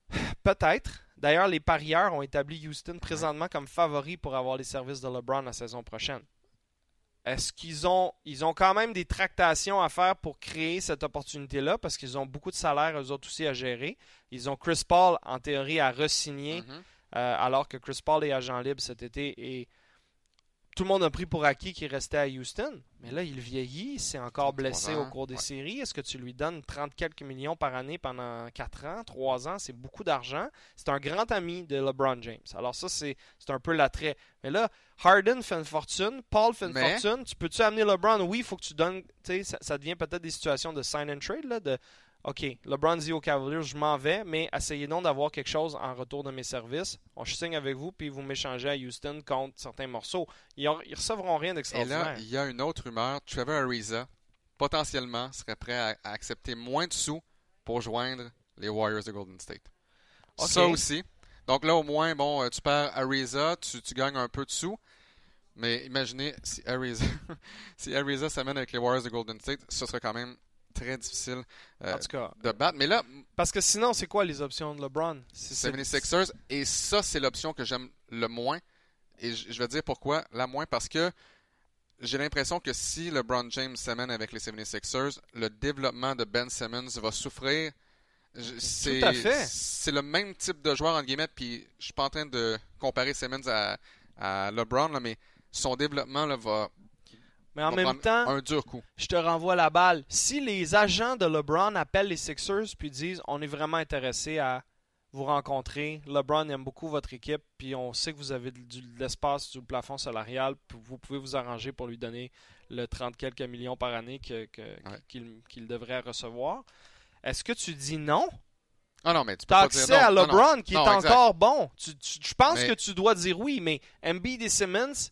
*sighs* Peut-être. D'ailleurs, les parieurs ont établi Houston présentement comme favori pour avoir les services de LeBron la saison prochaine. est-ce qu'ils ont, ils ont quand même des tractations à faire pour créer cette opportunité-là? Parce qu'ils ont beaucoup de salaires, eux autres aussi, à gérer. Ils ont Chris Paul, en théorie, à re-signer, Mhm. euh, alors que Chris Paul est agent libre cet été et tout le monde a pris pour acquis qu'il restait à Houston. Mais là, il vieillit, il s'est encore 33 blessé ans, au cours des ouais. séries. Est-ce que tu lui donnes 30 quelques millions par année pendant 4 ans, 3 ans? C'est beaucoup d'argent. C'est un grand ami de LeBron James. Alors ça, c'est c'est un peu l'attrait. Mais là, Harden fait une fortune, Paul fait une Mais- fortune. Tu peux-tu amener LeBron? Oui, il faut que tu donnes... Tu sais, ça, ça devient peut-être des situations de sign and trade, là, de... OK, LeBron dit aux Cavaliers, je m'en vais, mais essayez donc d'avoir quelque chose en retour de mes services. On, je signe avec vous, puis vous m'échangez à Houston contre certains morceaux. Ils, ils recevront rien Et d'extraordinaire. là, il y a une autre rumeur. Trevor Ariza, potentiellement, serait prêt à, à accepter moins de sous pour joindre les Warriors de Golden State. Ça aussi. Donc là, au moins, bon, euh, tu perds Ariza, tu, tu gagnes un peu de sous. Mais imaginez si Ariza, *laughs* si Ariza s'amène avec les Warriors de Golden State, ce serait quand même très difficile euh, en tout cas, de battre. Mais là, parce que sinon, c'est quoi les options de LeBron? C'est- c'est- 76ers, et ça, c'est l'option que j'aime le moins. Et je vais dire pourquoi la moins, parce que j'ai l'impression que si LeBron James s'amène avec les 76ers, le développement de Ben Simmons va souffrir. C'est, à fait. C'est le même type de joueur, entre guillemets, puis je suis pas en train de comparer Simmons à, à LeBron, là, mais son développement là, va, Mais en même temps, un dur coup. je te renvoie la balle. Si les agents de LeBron appellent les Sixers puis disent on est vraiment intéressé à vous rencontrer, LeBron aime beaucoup votre équipe, puis on sait que vous avez de l'espace du plafond salarial, puis vous pouvez vous arranger pour lui donner le 30 quelques millions par année que- que- Ouais. qu'il devrait recevoir. Est-ce que tu dis non? Ah non, mais tu peux as pas dire accès non. à Non, non. LeBron qui est exact. encore bon. Tu- tu- je pense Mais- que tu dois dire oui, mais Embiid et Simmons.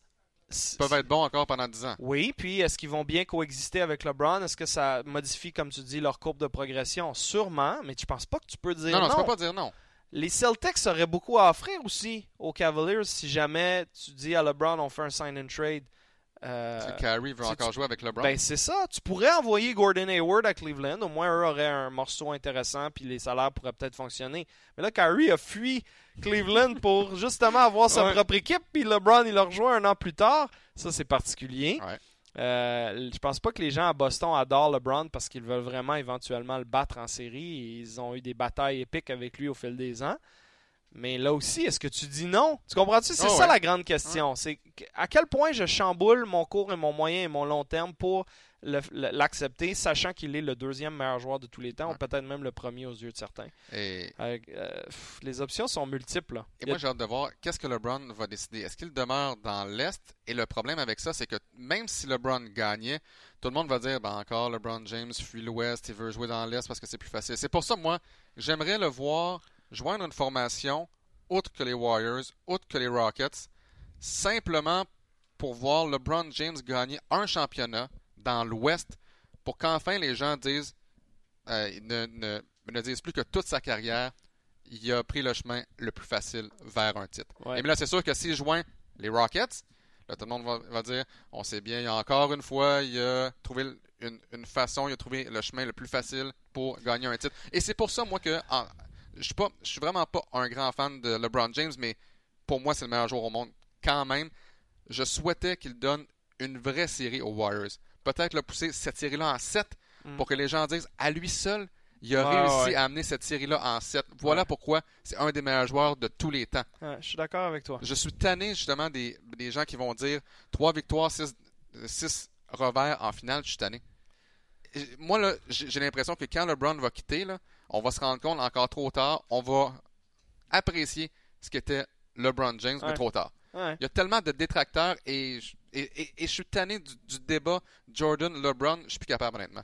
Ils peuvent être bons encore pendant 10 ans. Oui, puis est-ce qu'ils vont bien coexister avec LeBron? Est-ce que ça modifie, comme tu dis, leur courbe de progression? Sûrement, mais tu penses pas que tu peux dire Non, non, non. tu peux pas dire non. Les Celtics auraient beaucoup à offrir aussi aux Cavaliers si jamais tu dis à LeBron on fait un sign and trade. Euh, Kyrie veut encore tu- jouer avec LeBron. ben c'est ça. Tu pourrais envoyer Gordon Hayward à Cleveland. Au moins, eux auraient un morceau intéressant, puis les salaires pourraient peut-être fonctionner. Mais là, Kyrie a fui Cleveland pour justement avoir sa Ouais. propre équipe, puis LeBron, il l'a rejoint un an plus tard. Ça, c'est particulier. Ouais. Euh, je pense pas que les gens à Boston adorent LeBron parce qu'ils veulent vraiment éventuellement le battre en série. Ils ont eu des batailles épiques avec lui au fil des ans. Mais là aussi, est-ce que tu dis non? Tu comprends-tu? C'est Oh, ça ouais. la grande question. C'est à quel point je chamboule mon court et mon moyen et mon long terme pour le- le- l'accepter, sachant qu'il est le deuxième meilleur joueur de tous les temps, Ouais. ou peut-être même le premier aux yeux de certains. Et, Euh, euh, pff, les options sont multiples. là. et a- moi, j'ai hâte de voir qu'est-ce que LeBron va décider. Est-ce qu'il demeure dans l'Est? Et le problème avec ça, c'est que même si LeBron gagnait, tout le monde va dire, ben encore, LeBron James fuit l'Ouest, il veut jouer dans l'Est parce que c'est plus facile. C'est pour ça, moi, j'aimerais le voir joindre une formation autre que les Warriors, autre que les Rockets, simplement pour voir LeBron James gagner un championnat dans l'Ouest pour qu'enfin les gens disent, euh, ne, ne, ne disent plus que toute sa carrière, il a pris le chemin le plus facile vers un titre. Ouais. Et mais là, c'est sûr que s'il joint les Rockets, là, tout le monde va, va dire on sait bien, il y a encore une fois, il a trouvé une, une façon, il a trouvé le chemin le plus facile pour gagner un titre. Et c'est pour ça, moi, que en- je suis pas, je suis vraiment pas un grand fan de LeBron James, mais pour moi, c'est le meilleur joueur au monde. Quand même, je souhaitais qu'il donne une vraie série aux Warriors. Peut-être le pousser cette série-là en 7 Mm. pour que les gens disent à lui seul, il a Ouais, réussi ouais. à amener cette série-là en 7. Voilà Ouais. pourquoi c'est un des meilleurs joueurs de tous les temps. Je suis d'accord avec toi. Je suis tanné justement des, des gens qui vont dire 3 victoires, 6, revers en finale, je suis tanné. Moi, là, j'ai l'impression que quand LeBron va quitter, là, on va se rendre compte encore trop tard, on va apprécier ce qu'était LeBron James, mais trop tard. Il y a tellement de détracteurs et, je- et, et- et je suis tanné du, du débat Jordan-LeBron, je suis plus capable honnêtement.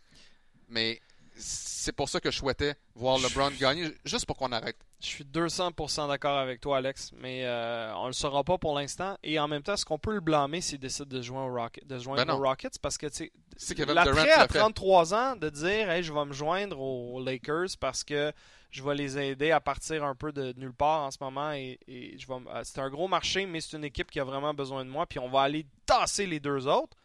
Mais c'est pour ça que je souhaitais voir LeBron gagner, juste pour qu'on arrête. Je suis 200% d'accord avec toi, Alex, mais euh, on le saura pas pour l'instant. Et en même temps, est-ce qu'on peut le blâmer s'il décide de, jouer au Rocket, de joindre Ben aux Rockets? Parce que, tu sais, l'attrait à l'a fait. 33 ans de dire hey, je vais me joindre aux Lakers parce que je vais les aider à partir un peu de nulle part en ce moment. Et, je vais euh, c'est un gros marché, mais c'est une équipe qui a vraiment besoin de moi. Puis on va aller tasser les deux autres.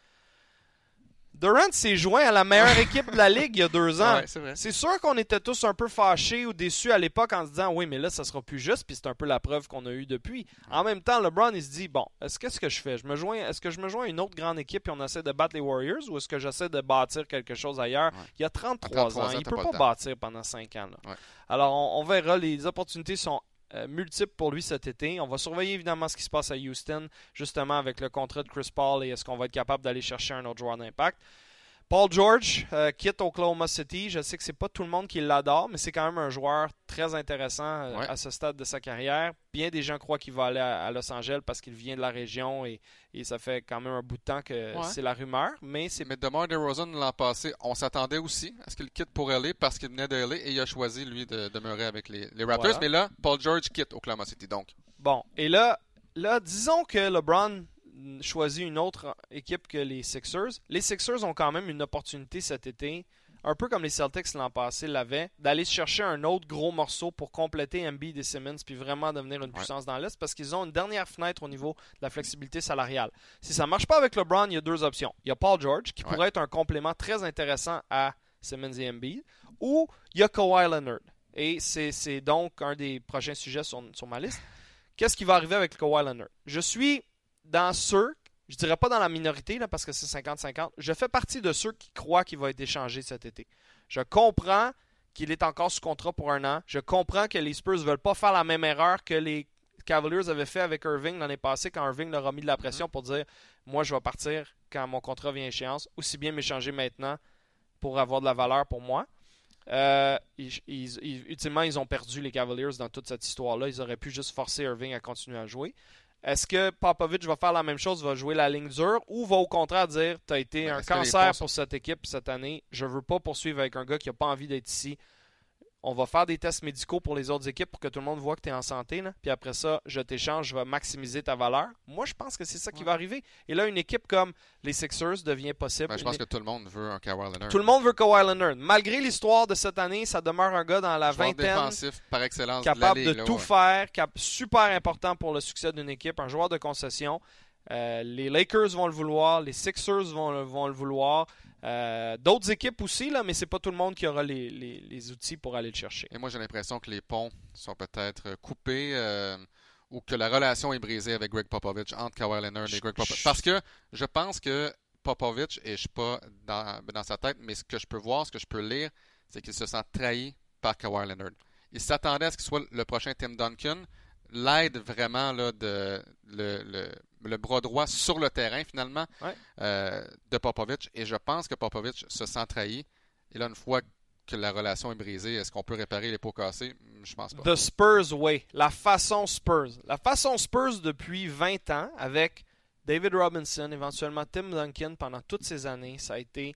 Durant s'est joint à la meilleure équipe de la ligue il y a deux *laughs* ans. Ouais, c'est sûr qu'on était tous un peu fâchés ou déçus à l'époque en se disant oui, mais là, ça sera plus juste, puis c'est un peu la preuve qu'on a eue depuis. En même temps, LeBron, il se dit bon, est-ce qu'est-ce que je fais je me joins, Est-ce que je me joins à une autre grande équipe et on essaie de battre les Warriors ou est-ce que j'essaie de bâtir quelque chose ailleurs? Ouais. Il y a 33, À 33 ans, ans, il t'as peut pas bâtir pendant 5 ans. là. Ouais. Alors, on, on verra. Les opportunités sont euh, multiples pour lui cet été. On va surveiller évidemment ce qui se passe à Houston, justement avec le contrat de Chris Paul et est-ce qu'on va être capable d'aller chercher un autre joueur d'impact. Paul George euh, quitte Oklahoma City. Je sais que c'est pas tout le monde qui l'adore, mais c'est quand même un joueur très intéressant euh, Ouais. à ce stade de sa carrière. Bien des gens croient qu'il va aller à, à Los Angeles parce qu'il vient de la région et, et ça fait quand même un bout de temps que Ouais. c'est la rumeur, mais c'est Mais DeMar DeRozan, l'an passé, on s'attendait aussi à ce qu'il quitte pour LA parce qu'il venait de LA et il a choisi, lui, de demeurer avec les, les Raptors. Voilà. Mais là, Paul George quitte Oklahoma City. Donc, Bon, et là, là, disons que LeBron choisit une autre équipe que les Sixers. Les Sixers ont quand même une opportunité cet été, un peu comme les Celtics l'an passé l'avaient, d'aller chercher un autre gros morceau pour compléter Embiid et Simmons puis vraiment devenir une Ouais. puissance dans l'Est parce qu'ils ont une dernière fenêtre au niveau de la flexibilité salariale. Si ça marche pas avec LeBron, il y a deux options. Il y a Paul George qui Ouais. pourrait être un complément très intéressant à Simmons et Embiid ou il y a Kawhi Leonard. Et c'est c'est donc un des prochains sujets sur, sur ma liste. Qu'est-ce qui va arriver avec Kawhi Leonard? Je suis dans ceux, je dirais pas dans la minorité là, parce que c'est 50-50, je fais partie de ceux qui croient qu'il va être échangé cet été. Je comprends qu'il est encore sous contrat pour un an. Je comprends que les Spurs veulent pas faire la même erreur que les Cavaliers avaient fait avec Irving l'année passée quand Irving leur a mis de la pression pour dire moi je vais partir quand mon contrat vient à échéance, aussi bien m'échanger maintenant pour avoir de la valeur pour moi. Euh, ils- ils- ils- ultimement, ils ont perdu les Cavaliers dans toute cette histoire-là. Ils auraient pu juste forcer Irving à continuer à jouer. Est-ce que Popovich va faire la même chose, va jouer la ligne dure, ou va au contraire dire tu as été Mais un cancer pour cette équipe cette année, je veux pas poursuivre avec un gars qui a pas envie d'être ici. On va faire des tests médicaux pour les autres équipes pour que tout le monde voit que tu es en santé. là. Puis après ça, je t'échange, je vais maximiser ta valeur. Moi, je pense que c'est ça qui Ouais. va arriver. Et là, une équipe comme les Sixers devient possible. ben, je Une pense que tout le monde veut un Kawhi Leonard. tout le monde veut Kawhi Leonard. Malgré l'histoire de cette année, ça demeure un gars dans la Joueur vingtaine, défensif par excellence capable de, de, la Ligue, là, tout ouais. faire, cap- super important pour le succès d'une équipe, un joueur de concession. Euh, les Lakers vont le vouloir, les Sixers vont le vouloir, euh, d'autres équipes aussi, là, mais c'est pas tout le monde qui aura les, les- les outils pour aller le chercher. Et moi, j'ai l'impression que les ponts sont peut-être coupés euh, ou que la relation est brisée avec Greg Popovich, entre Kawhi Leonard et Greg Popovich. Parce que je pense que Popovich, et je suis pas dans, dans sa tête, mais ce que je peux voir, ce que je peux lire, c'est qu'il se sent trahi par Kawhi Leonard. Il s'attendait à ce qu'il soit le prochain Tim Duncan, l'aide vraiment là, de le, le- le bras droit sur le terrain finalement Ouais. euh, de Popovich. Et je pense que Popovich se sent trahi. Et là, une fois que la relation est brisée, est-ce qu'on peut réparer les pots cassés? Je pense pas. The Spurs Way, la façon Spurs. La façon Spurs depuis 20 ans, avec David Robinson, éventuellement Tim Duncan pendant toutes ces années, ça a été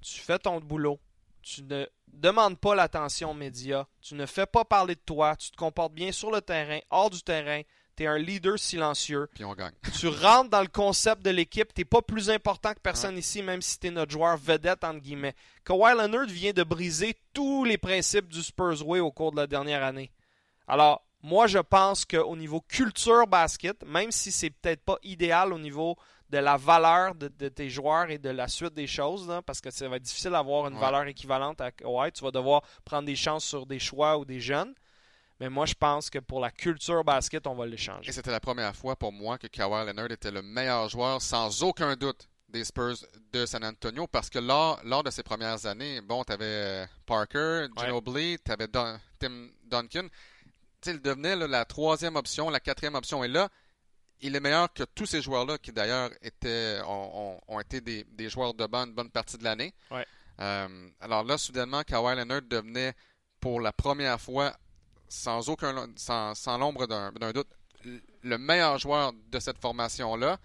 tu fais ton boulot, tu ne demandes pas l'attention média, tu ne fais pas parler de toi, tu te comportes bien sur le terrain, hors du terrain, tu es un leader silencieux, Puis on gagne. tu rentres dans le concept de l'équipe, tu pas plus important que personne ici, même si tu es notre joueur vedette, entre guillemets. Kawhi Leonard vient de briser tous les principes du Spurs Way au cours de la dernière année. Alors, moi, je pense qu'au niveau culture basket, même si c'est peut-être pas idéal au niveau de la valeur de, de tes joueurs et de la suite des choses, là, parce que ça va être difficile d'avoir une Ouais. valeur équivalente à Kawhi. Tu vas devoir prendre des chances sur des choix ou des jeunes. Mais moi, je pense que pour la culture basket, on va l'échanger. Et c'était la première fois pour moi que Kawhi Leonard était le meilleur joueur, sans aucun doute, des Spurs de San Antonio. Parce que lors, lors de ses premières années, bon, tu avais Parker, Ginobili, tu avais Tim Duncan. Il devenait là, la troisième option, la quatrième option. Et là, il est meilleur que tous ces joueurs-là qui d'ailleurs étaient ont, été des, des joueurs de banc une bonne partie de l'année. Ouais. Euh, alors là, soudainement, Kawhi Leonard devenait pour la première fois, sans aucun sans, sans l'ombre d'un doute, le meilleur joueur de cette formation-là.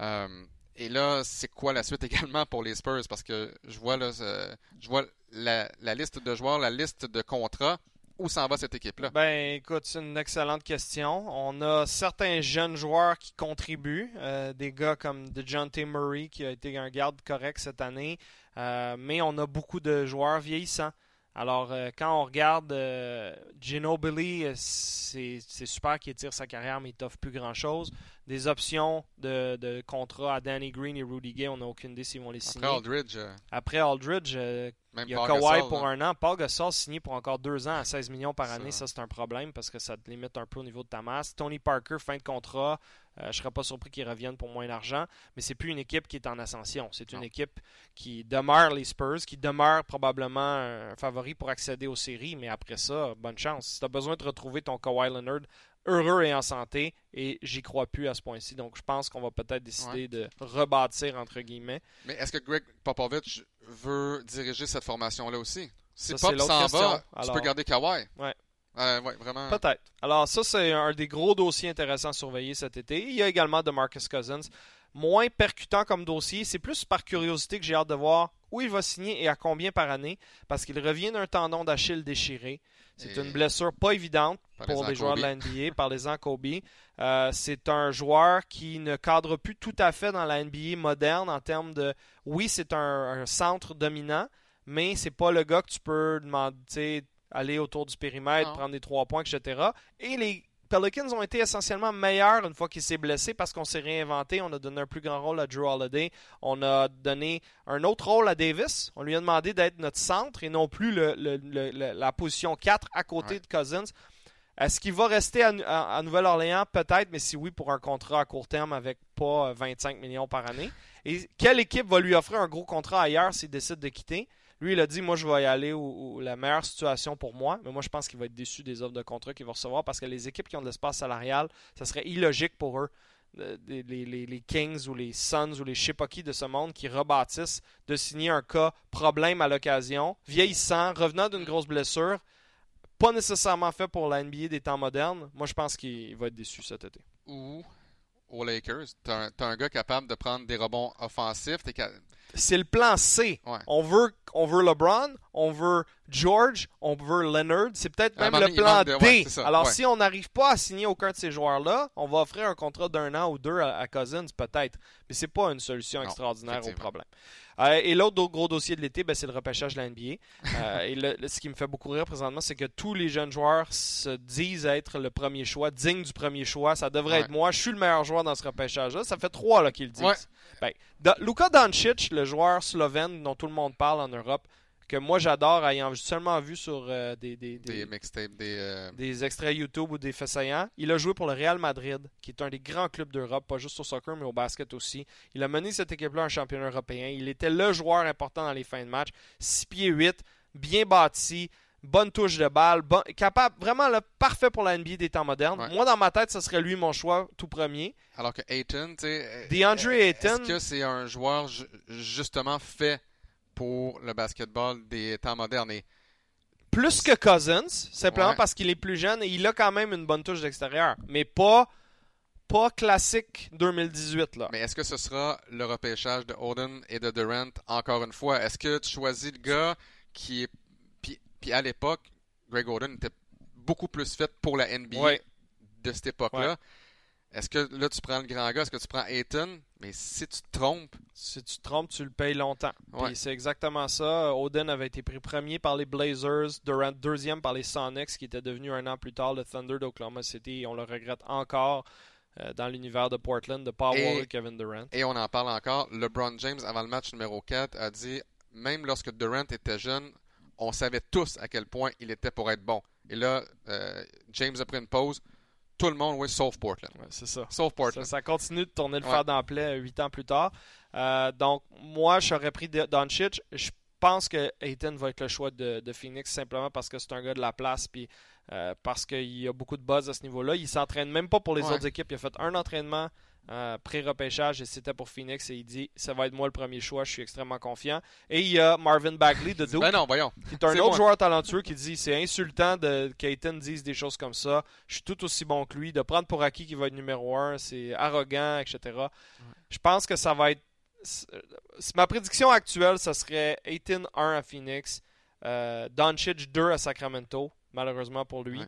Euh, et là, c'est quoi la suite *laughs* également pour les Spurs? Parce que je vois là, je vois la, la liste de joueurs, la liste de contrats. Où s'en va cette équipe-là? Ben, écoute, c'est une excellente question. On a certains jeunes joueurs qui contribuent, euh, des gars comme DeJounte Murray qui a été un garde correct cette année, euh, mais on a beaucoup de joueurs vieillissants. Alors, euh, quand on regarde euh, Ginobili, euh, c'est super qu'il tire sa carrière, mais il t'offre plus grand-chose. Des options de, de, contrat à Danny Green et Rudy Gay, on n'a aucune idée s'ils vont les signer. Après Aldridge. Euh, Après Aldridge, euh, il y a Kawhi pour un an. Paul Gasol signé pour encore deux ans à 16 millions par année. Ça, c'est un problème parce que ça te limite un peu au niveau de ta masse. Tony Parker, fin de contrat. Euh, je ne serais pas surpris qu'ils reviennent pour moins d'argent, mais c'est plus une équipe qui est en ascension. C'est une équipe qui demeure les Spurs, qui demeure probablement un favori pour accéder aux séries, mais après ça, bonne chance. Si tu as besoin de retrouver ton Kawhi Leonard heureux et en santé, et j'y crois plus à ce point-ci. Donc je pense qu'on va peut-être décider de rebâtir, entre guillemets. Mais est-ce que Greg Popovich veut diriger cette formation-là aussi? Si Pop s'en va, tu peux garder Kawhi. Ouais. Euh, vraiment. Peut-être. Alors, ça, c'est un des gros dossiers intéressants à surveiller cet été. Il y a également de Marcus Cousins. Moins percutant comme dossier. C'est plus par curiosité que j'ai hâte de voir où il va signer et à combien par année. Parce qu'il revient d'un tendon d'Achille déchiré. C'est une blessure pas évidente pour les, joueurs de la NBA, par les Kobe. Euh, c'est un joueur qui ne cadre plus tout à fait dans la NBA moderne en termes de. Oui, c'est un, un, centre dominant, mais c'est pas le gars que tu peux demander aller autour du périmètre, prendre des trois points, etc. Et les Pelicans ont été essentiellement meilleurs une fois qu'il s'est blessé parce qu'on s'est réinventé. On a donné un plus grand rôle à Drew Holiday. On a donné un autre rôle à Davis. On lui a demandé d'être notre centre et non plus la position 4 à côté de Cousins. Est-ce qu'il va rester à, Nouvelle-Orléans? Peut-être, mais si oui, pour un contrat à court terme avec pas 25 millions par année. Et quelle équipe va lui offrir un gros contrat ailleurs s'il décide de quitter? Lui, il a dit Moi, je vais y aller où, la meilleure situation pour moi. Mais moi, je pense qu'il va être déçu des offres de contrat qu'il va recevoir parce que les équipes qui ont de l'espace salarial, ça serait illogique pour eux. Les, Kings ou les Suns ou les Shipoki de ce monde qui rebâtissent de signer un cas problème à l'occasion, vieillissant, revenant d'une grosse blessure, pas nécessairement fait pour la NBA des temps modernes. Moi, je pense qu'il va être déçu cet été. Ou aux Lakers, tu as, un gars capable de prendre des rebonds offensifs, c'est le plan C. On, veut, on veut LeBron, on veut George, on veut Leonard. C'est peut-être même le plan D. Alors, si on n'arrive pas à signer aucun de ces joueurs-là, on va offrir un contrat d'un an ou deux à, Cousins, peut-être. Mais c'est pas une solution extraordinaire au problème. Euh, et l'autre gros dossier de l'été, ben, c'est le repêchage de la NBA. Euh, *laughs* et ce qui me fait beaucoup rire présentement, c'est que tous les jeunes joueurs se disent être le premier choix, digne du premier choix. Ça devrait être moi. Je suis le meilleur joueur dans ce repêchage-là. Ça fait trois qu'ils le disent. Ben, Luka Doncic, le joueur slovène dont tout le monde parle en Europe, que moi j'adore, ayant seulement vu sur euh, des, des, des, mixtapes, euh, des, extraits YouTube ou des faits saillants. Il a joué pour le Real Madrid, qui est un des grands clubs d'Europe, pas juste au soccer, mais au basket aussi. Il a mené cette équipe-là un championnat européen. Il était le joueur important dans les fins de match. 6 pieds 8, bien bâti, bonne touche de balle, capable, vraiment le parfait pour la NBA des temps modernes. Moi, dans ma tête, ce serait lui mon choix tout premier. Alors que Ayton, tu sais. DeAndre Ayton. Est-ce que c'est un joueur justement fait pour le basketball des temps modernes. plus que Cousins, simplement parce qu'il est plus jeune et il a quand même une bonne touche d'extérieur, mais pas pas classique 2018 là. Mais est-ce que ce sera le repêchage de Oden et de Durant encore une fois? Est-ce que tu choisis le gars qui est puis, à l'époque, Greg Oden était beaucoup plus fait pour la NBA de cette époque-là. Est-ce que là, tu prends le grand gars, est-ce que tu prends Ayton? Mais si tu te trompes. Si tu te trompes, tu le payes longtemps. c'est exactement ça. Oden avait été pris premier par les Blazers, Durant deuxième par les Sonics, qui était devenu un an plus tard le Thunder d'Oklahoma City. on le regrette encore euh, dans l'univers de Portland de pas avoir Kevin Durant. Et on en parle encore. LeBron James, avant le match numéro 4, a dit même lorsque Durant était jeune, on savait tous à quel point il était pour être bon. Et là, euh, James a pris une pause tout le monde, oui, sauf Portland. c'est ça. Sauf Portland. Ça, continue de tourner le fer d'emploi huit ans plus tard. Euh, donc, moi, j'aurais pris Doncic. Je pense que Ayton va être le choix de, Phoenix simplement parce que c'est un gars de la place puis euh, parce qu'il y a beaucoup de buzz à ce niveau-là. Il s'entraîne même pas pour les autres équipes. Il a fait un entraînement euh, pré-repêchage et c'était pour Phoenix et il dit ça va être moi le premier choix, je suis extrêmement confiant. Et il y a Marvin Bagley de Duke. ben non, voyons. Qui est un autre joueur talentueux qui dit c'est insultant de qu'Ayton dise des choses comme ça. Je suis tout aussi bon que lui. De prendre pour acquis qu'il va être numéro un, c'est arrogant, etc. Je pense que ça va être. Ma prédiction actuelle, ça serait Ayton 1 à Phoenix, euh, Doncic 2 à Sacramento, malheureusement pour lui.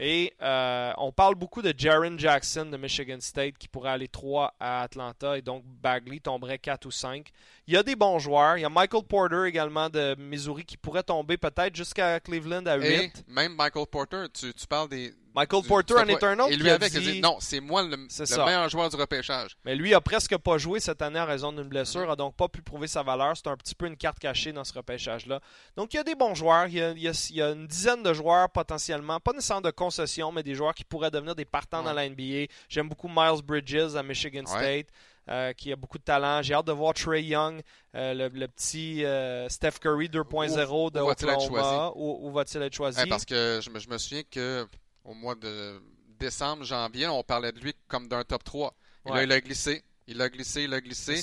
Et euh, on parle beaucoup de Jaron Jackson de Michigan State qui pourrait aller 3 à Atlanta et donc Bagley tomberait 4 ou 5. Il y a des bons joueurs. Il y a Michael Porter également de Missouri qui pourrait tomber peut-être jusqu'à Cleveland à 8. même Michael Porter, tu, parles des, Michael Porter en Eternal. Et lui avec, il dit non, c'est moi le, meilleur joueur du repêchage. Mais lui a presque pas joué cette année en raison d'une blessure, mm-hmm. a donc pas pu prouver sa valeur. C'est un petit peu une carte cachée dans ce repêchage-là. Donc il y a des bons joueurs. Il y a, une dizaine de joueurs potentiellement, pas nécessairement de concession, mais des joueurs qui pourraient devenir des partants dans la NBA. J'aime beaucoup Miles Bridges à Michigan State. Euh, qui a beaucoup de talent. J'ai hâte de voir Trey Young, euh, le, petit euh, Steph Curry 2.0 de Oklahoma. Où, va-t-il être choisi? parce que je me, je me souviens que au mois de décembre, janvier, on parlait de lui comme d'un top 3. Et là, il a glissé. Il a glissé, il a glissé.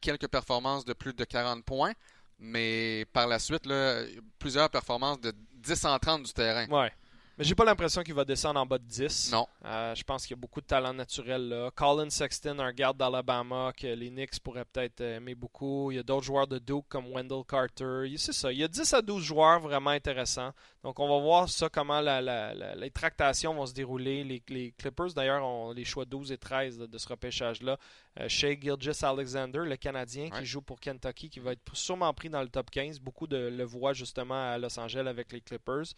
quelques performances de plus de 40 points. Mais par la suite, là, plusieurs performances de 10 en 30 du terrain. Ouais. Mais j'ai pas l'impression qu'il va descendre en bas de 10. Non. Euh, je pense qu'il y a beaucoup de talent naturel là. Colin Sexton, un garde d'Alabama que les Knicks pourraient peut-être aimer beaucoup. Il y a d'autres joueurs de Duke comme Wendell Carter. C'est ça. Il y a 10 à 12 joueurs vraiment intéressants. Donc on va voir ça, comment les tractations vont se dérouler. Les, Clippers d'ailleurs ont les choix 12 et 13 de, ce repêchage-là. Euh, Shea Gilgis Alexander, le Canadien qui joue pour Kentucky, qui va être sûrement pris dans le top 15. Beaucoup de le voient justement à Los Angeles avec les Clippers.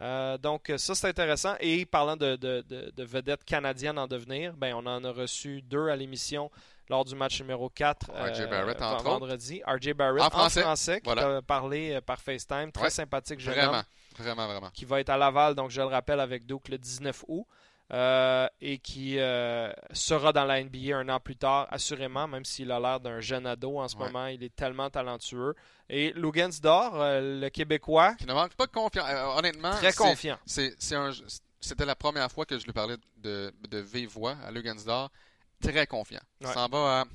Euh, donc, ça, c'est intéressant. Et parlant de, de, vedettes canadiennes en devenir, ben, on en a reçu deux à l'émission lors du match numéro 4 RJ Barrett, euh, vendredi. RJ Barrett en français, qui a parlé euh, par FaceTime. Très sympathique jeune vraiment, Vraiment, vraiment. Qui va être à Laval, donc je le rappelle, avec Duke le 19 août. Euh, et qui euh, sera dans la NBA un an plus tard, assurément, même s'il a l'air d'un jeune ado en ce moment. Il est tellement talentueux. Et Lugansdor, euh, le Québécois. Qui ne manque pas de confiance. honnêtement, très confiant. C'était la première fois que je lui parlais de, de vive voix à Lugansdor. Très confiant. Il s'en va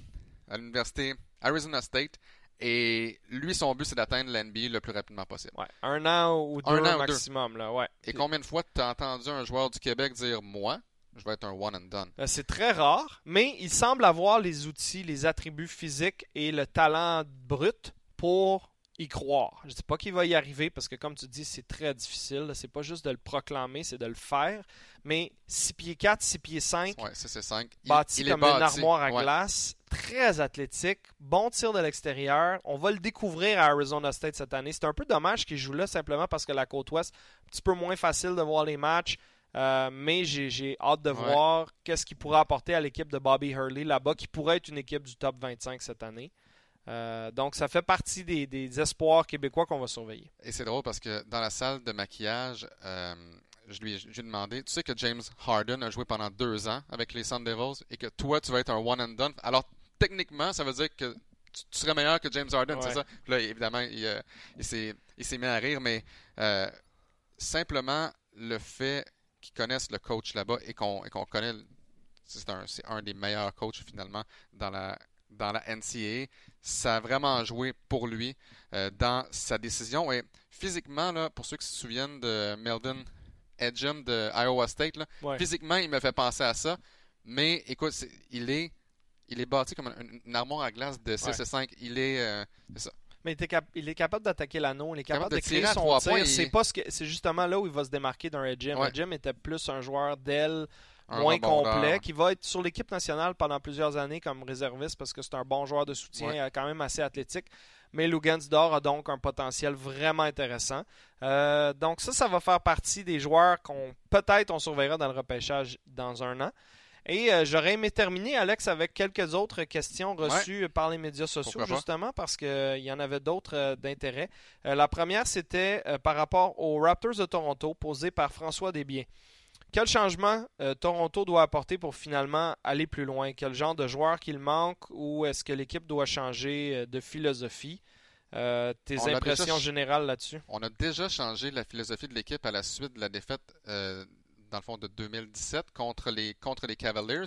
à l'université Arizona State. Et lui, son but, c'est d'atteindre l'NBA le plus rapidement possible. Un an ou deux maximum. Là, ouais. Et combien de fois tu as entendu un joueur du Québec dire Moi, je vais être un one and done ben, C'est très rare, mais il semble avoir les outils, les attributs physiques et le talent brut pour y croire. Je ne dis pas qu'il va y arriver parce que, comme tu dis, c'est très difficile. C'est pas juste de le proclamer, c'est de le faire. Mais 6 pieds 4, 6 pieds 5, ouais, c'est 5. bâti comme une armoire à glace, très athlétique, bon tir de l'extérieur. On va le découvrir à Arizona State cette année. C'est un peu dommage qu'il joue là simplement parce que la côte ouest, un petit peu moins facile de voir les matchs. Euh, mais j'ai hâte de voir qu'est-ce qu'il pourrait apporter à l'équipe de Bobby Hurley là-bas, qui pourrait être une équipe du top 25 cette année. Euh, donc, ça fait partie des, espoirs québécois qu'on va surveiller. Et c'est drôle parce que dans la salle de maquillage, euh, je lui ai demandé, tu sais que James Harden a joué pendant deux ans avec les Sun Devils et que toi, tu vas être un one and done? Alors, techniquement, ça veut dire que tu, serais meilleur que James Harden, c'est ça? là, évidemment, il, euh, il s'est mis à rire, mais simplement le fait qu'ils connaissent le coach là-bas et qu'on connaît, c'est un, un, des meilleurs coachs finalement dans la dans la NCAA. Ça a vraiment joué pour lui euh, dans sa décision. Et physiquement, là, pour ceux qui se souviennent de Melvin Edgem de Iowa State, physiquement, il me fait penser à ça. Mais écoute, il est il est bâti comme une, armoire à glace de 6 et 5. Il est. Euh, ça. Mais il est capable d'attaquer l'anneau, il est capable, de, créer son tir. C'est, pas ce que, c'est justement là où il va se démarquer d'un Edgem. Edgem était plus un joueur d'aile moins complet, qui va être sur l'équipe nationale pendant plusieurs années comme réserviste parce que c'est un bon joueur de soutien, quand même assez athlétique. Mais Lugansdor a donc un potentiel vraiment intéressant. Euh, donc ça, ça va faire partie des joueurs qu'on peut-être on surveillera dans le repêchage dans un an. Et euh, j'aurais aimé terminer, Alex, avec quelques autres questions reçues par les médias sociaux, justement, parce qu'il euh, y en avait d'autres d'intérêt. la première, c'était par rapport aux Raptors de Toronto, posée par François Desbiens. Quel changement euh, Toronto doit apporter pour finalement aller plus loin? Quel genre de joueur qu'il manque ou est-ce que l'équipe doit changer euh, de philosophie? Euh, tes impressions générales là-dessus? On a déjà changé la philosophie de l'équipe à la suite de la défaite, dans le fond, de 2017 contre les, contre les Cavaliers.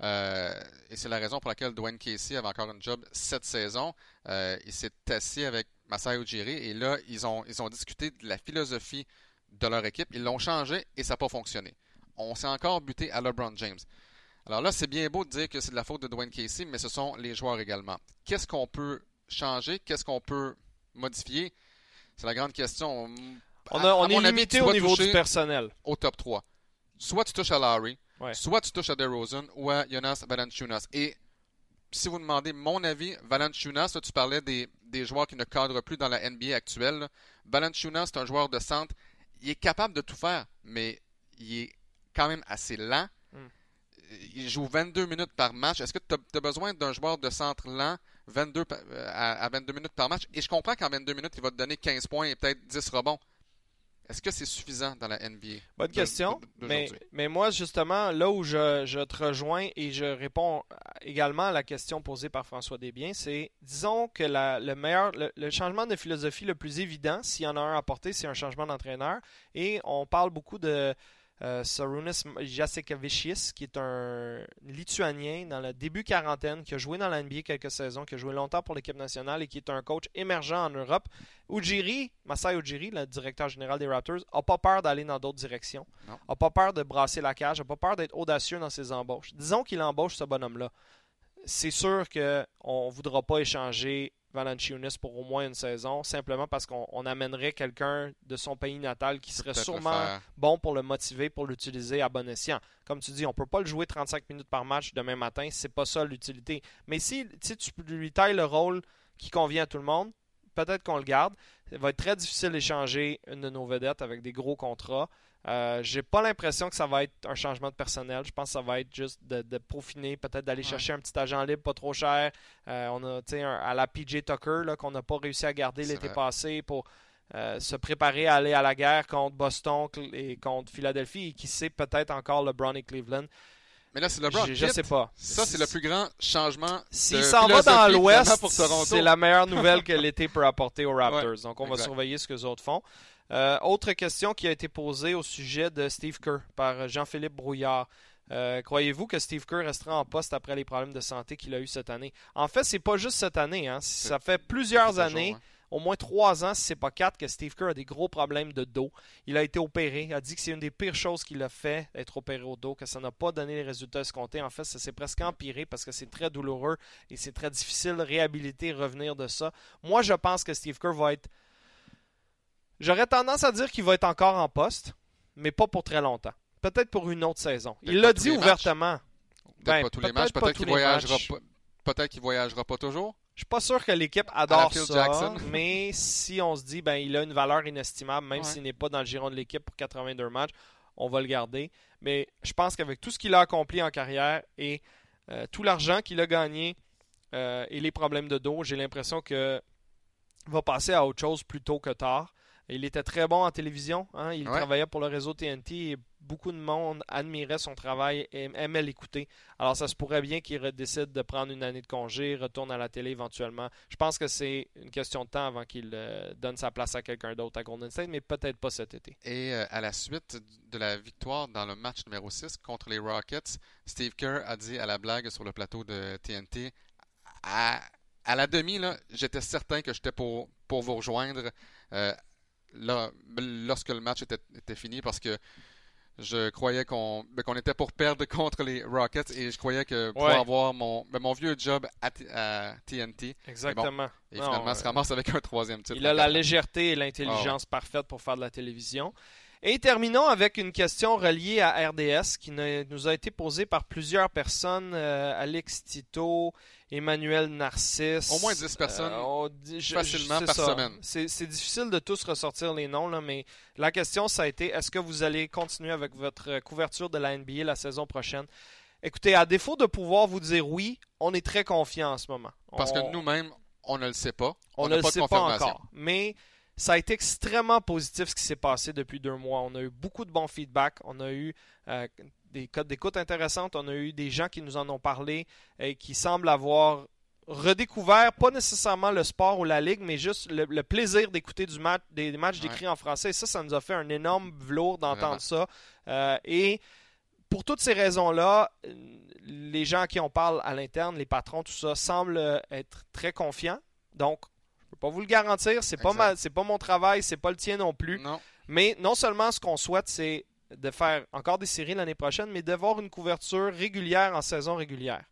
et c'est la raison pour laquelle Dwayne Casey avait encore un job cette saison. il s'est assis avec Masai Ujiri et là, ils ont, ils ont discuté de la philosophie de leur équipe. Ils l'ont changé et ça n'a pas fonctionné on s'est encore buté à LeBron James. Alors là, c'est bien beau de dire que c'est de la faute de Dwayne Casey, mais ce sont les joueurs également. Qu'est-ce qu'on peut changer? Qu'est-ce qu'on peut modifier? C'est la grande question. On, est limité au niveau du personnel. Au top 3. Soit tu touches à Larry, soit tu touches à DeRozan ou à Jonas Valanciunas. Et si vous demandez mon avis, Valanciunas, tu parlais des, joueurs qui ne cadrent plus dans la NBA actuelle. Valanciunas, c'est un joueur de centre. Il est capable de tout faire, mais il est quand même assez lent. Hmm. Il joue 22 minutes par match. Est-ce que tu as, besoin d'un joueur de centre lent 22 à, à 22 minutes par match? Et je comprends qu'en 22 minutes, il va te donner 15 points et peut-être 10 rebonds. Est-ce que c'est suffisant dans la NBA? Bonne question. Mais, mais, moi, justement, là où je, te rejoins et je réponds également à la question posée par François Desbiens, c'est disons que le meilleur, le, changement de philosophie le plus évident, s'il y en a un à porter, c'est un changement d'entraîneur. Et on parle beaucoup de euh, Sarunas Jasekevicius, qui est un Lituanien dans le début quarantaine, qui a joué dans la NBA quelques saisons, qui a joué longtemps pour l'équipe nationale et qui est un coach émergent en Europe. Ujiri, Masai Ujiri, le directeur général des Raptors, n'a pas peur d'aller dans d'autres directions, n'a pas peur de brasser la cage, n'a pas peur d'être audacieux dans ses embauches. Disons qu'il embauche ce bonhomme-là. C'est sûr qu'on ne voudra pas échanger Valanciunas pour au moins une saison, simplement parce qu'on amènerait quelqu'un de son pays natal qui serait sûrement bon pour le motiver, pour l'utiliser à bon escient. Comme tu dis, on peut pas le jouer 35 minutes par match demain matin, c'est pas ça l'utilité. Mais si, si tu lui tailles le rôle qui convient à tout le monde, peut-être qu'on le garde. Il va être très difficile d'échanger une de nos vedettes avec des gros contrats. Euh, j'ai pas l'impression que ça va être un changement de personnel. Je pense que ça va être juste de, de peaufiner, peut-être d'aller chercher un petit agent libre pas trop cher. Euh, on a un, à la PJ Tucker qu'on n'a pas réussi à garder l'été passé pour euh, se préparer à aller à la guerre contre Boston et contre Philadelphie et qui sait peut-être encore LeBron et Cleveland. Mais là, c'est LeBron. Je, je sais pas. Ça, c'est le plus grand changement. S'il s'en va dans l'Ouest, c'est la meilleure nouvelle que l'été peut apporter aux Raptors. Donc, on va surveiller ce que les autres font. Euh, autre question qui a été posée au sujet de Steve Kerr par Jean-Philippe Brouillard. Euh, croyez-vous que Steve Kerr restera en poste après les problèmes de santé qu'il a eu cette année? En fait, c'est pas juste cette année. Hein. Ça fait plusieurs années, au moins trois ans, si c'est pas quatre, que Steve Kerr a des gros problèmes de dos. Il a été opéré. Il a dit que c'est une des pires choses qu'il a fait, être opéré au dos, que ça n'a pas donné les résultats escomptés. En fait, ça s'est presque empiré parce que c'est très douloureux et c'est très difficile de réhabiliter, revenir de ça. Moi, je pense que Steve Kerr va être J'aurais tendance à dire qu'il va être encore en poste, mais pas pour très longtemps. Peut-être pour une autre saison. Il l'a dit ouvertement. Peut-être ben, pas tous les matchs, peut-être qu'il voyagera pas. Peut-être qu'il voyagera pas toujours. Je suis pas sûr que l'équipe adore ça, *laughs* mais si on se dit ben il a une valeur inestimable, même s'il n'est pas dans le giron de l'équipe pour 82 matchs, on va le garder. Mais je pense qu'avec tout ce qu'il a accompli en carrière et euh, tout l'argent qu'il a gagné euh, et les problèmes de dos, j'ai l'impression qu'il va passer à autre chose plus tôt que tard. Il était très bon en télévision. Hein. Il travaillait pour le réseau TNT et beaucoup de monde admirait son travail et aimait l'écouter. Alors, ça se pourrait bien qu'il décide de prendre une année de congé, retourne à la télé éventuellement. Je pense que c'est une question de temps avant qu'il euh, donne sa place à quelqu'un d'autre à Golden State, mais peut-être pas cet été. Et euh, à la suite de la victoire dans le match numéro 6 contre les Rockets, Steve Kerr a dit à la blague sur le plateau de TNT à, la demi, j'étais certain que j'étais pour, pour vous rejoindre. Euh, là, lorsque le match était, fini parce que je croyais qu'on ben, qu'on était pour perdre *laughs* contre les Rockets et je croyais que pour avoir mon, ben, mon vieux job à, TNT. Exactement. et finalement, se ramasse avec un troisième titre. Il a la légèreté et l'intelligence ah parfaite pour faire de la télévision. Et terminons avec une question reliée à RDS qui nous a été posée par plusieurs personnes. Euh, Alex Tito, Emmanuel Narcisse. Au moins 10 personnes euh, facilement par semaine. C'est difficile de tous ressortir les noms, là, mais la question, ça a été est-ce que vous allez continuer avec votre couverture de la NBA la saison prochaine? Écoutez, à défaut de pouvoir vous dire oui, on est très confiant en ce moment. Parce que nous-mêmes, on ne le sait pas. On, ne le sait pas encore. Mais ça a été extrêmement positif ce qui s'est passé depuis deux mois. On a eu beaucoup de bons feedbacks. On a eu euh, des codes d'écoute intéressantes. On a eu des gens qui nous en ont parlé et qui semblent avoir redécouvert, pas nécessairement le sport ou la ligue, mais juste le, plaisir d'écouter du match, des, matchs décrits en français. Et ça, ça nous a fait un énorme velours d'entendre ça. Euh, et pour toutes ces raisons-là, les gens à qui on parle à l'interne, les patrons, tout ça, semblent être très confiants. Donc, pas vous le garantir. C'est pas c'est pas mon travail, c'est pas le tien non plus. Mais non seulement ce qu'on souhaite, c'est de faire encore des séries l'année prochaine, mais d'avoir une couverture régulière en saison régulière.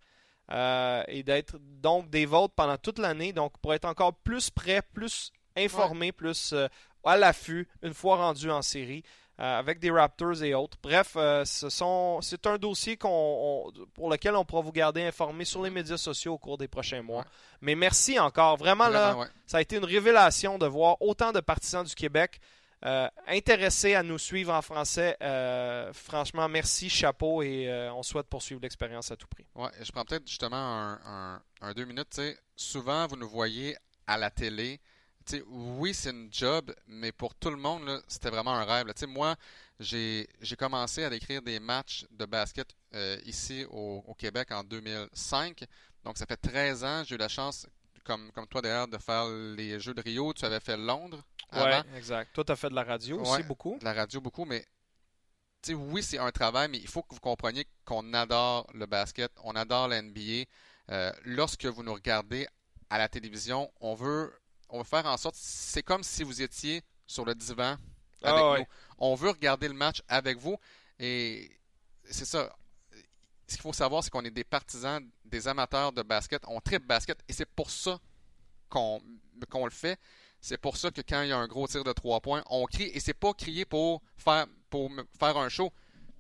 Euh, et d'être donc des votes pendant toute l'année, donc pour être encore plus prêt, plus informé, plus euh, à l'affût une fois rendu en série. Euh, avec des Raptors et autres. Bref, ce sont, c'est un dossier pour lequel on pourra vous garder informé sur les médias sociaux au cours des prochains mois. Mais merci encore. Vraiment, là, ça a été une révélation de voir autant de partisans du Québec euh, intéressés à nous suivre en français, euh, franchement, merci, chapeau, et euh, on souhaite poursuivre l'expérience à tout prix. Ouais, je prends peut-être justement un, un, deux minutes. souvent, vous nous voyez à la télé. Oui, c'est une job, mais pour tout le monde, c'était vraiment un rêve. moi, j'ai commencé à écrire des matchs de basket ici au, au, Québec en 2005. Donc, ça fait 13 ans. J'ai eu la chance, comme, comme toi d'ailleurs, de faire les Jeux de Rio. Tu avais fait Londres. Oui, exact. Toi, tu as fait de la radio aussi beaucoup? De la radio beaucoup, mais oui, c'est un travail, mais il faut que vous compreniez qu'on adore le basket, on adore la NBA. Euh, lorsque vous nous regardez à la télévision, on veut, on veut faire en sorte, c'est comme si vous étiez sur le divan avec ah nous. On veut regarder le match avec vous et c'est ça. Ce qu'il faut savoir, c'est qu'on est des partisans, des amateurs de basket. On tripe basket et c'est pour ça qu'on le fait. C'est pour ça que quand il y a un gros tir de trois points, on crie et c'est pas crier pour faire pour faire un show.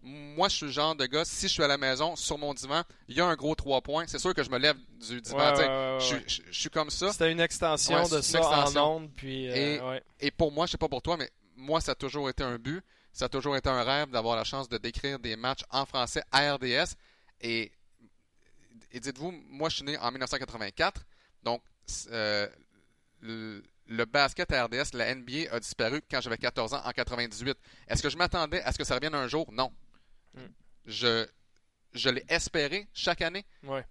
Moi, je suis le genre de gars, si je suis à la maison, sur mon divan, il y a un gros trois points, c'est sûr que je me lève du divan. je, suis comme ça. C'était une extension de ça en ondes. Puis, euh, et, pour moi, je sais pas pour toi, mais moi, ça a toujours été un but. Ça a toujours été un rêve d'avoir la chance de décrire des matchs en français à RDS. Et, et dites-vous, moi, je suis né en 1984. Donc, euh, le basket à RDS, la NBA a disparu quand j'avais 14 ans en 98. Est-ce que je m'attendais à ce que ça revienne un jour? Non. Hmm. Je, je l'ai espéré chaque année. Ouais.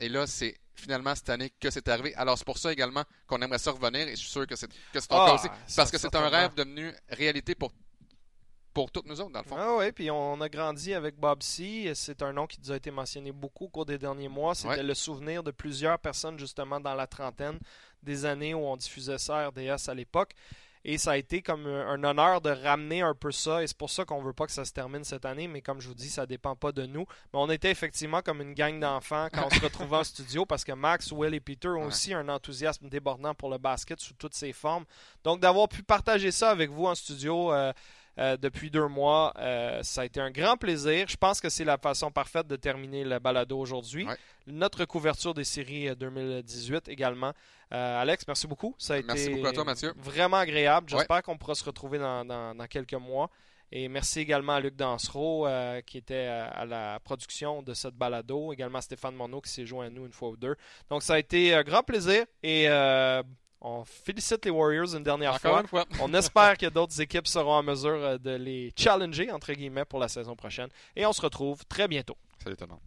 Et là, c'est finalement cette année que c'est arrivé. Alors, c'est pour ça également qu'on aimerait ça revenir et je suis sûr que c'est que ton cas ah, aussi. Parce que c'est un rêve devenu réalité pour pour toutes nous autres, dans le fond. Ah oui, puis on a grandi avec Bob C. C'est un nom qui nous a été mentionné beaucoup au cours des derniers mois. C'était le souvenir de plusieurs personnes, justement, dans la trentaine des années où on diffusait ça RDS à l'époque. Et ça a été comme un honneur de ramener un peu ça. Et c'est pour ça qu'on veut pas que ça se termine cette année. Mais comme je vous dis, ça dépend pas de nous. Mais on était effectivement comme une gang d'enfants quand on se retrouvait en studio parce que Max, Will et Peter ont aussi un enthousiasme débordant pour le basket sous toutes ses formes. Donc d'avoir pu partager ça avec vous en studio, euh, euh, depuis deux mois. Euh, ça a été un grand plaisir. Je pense que c'est la façon parfaite de terminer le balado aujourd'hui. Notre couverture des séries 2018 euh, également. Alex, merci beaucoup. Ça a merci été beaucoup à toi, Mathieu. vraiment agréable. J'espère qu'on pourra se retrouver dans, quelques mois. Et merci également à Luc Dansereau qui était à la production de cette balado. Également à Stéphane Monod qui s'est joint à nous une fois ou deux. Donc ça a été un grand plaisir et on félicite les Warriors une dernière fois. On espère que d'autres équipes seront en mesure euh, de les challenger, entre guillemets, pour la saison prochaine. Et on se retrouve très bientôt. Salut tout le monde.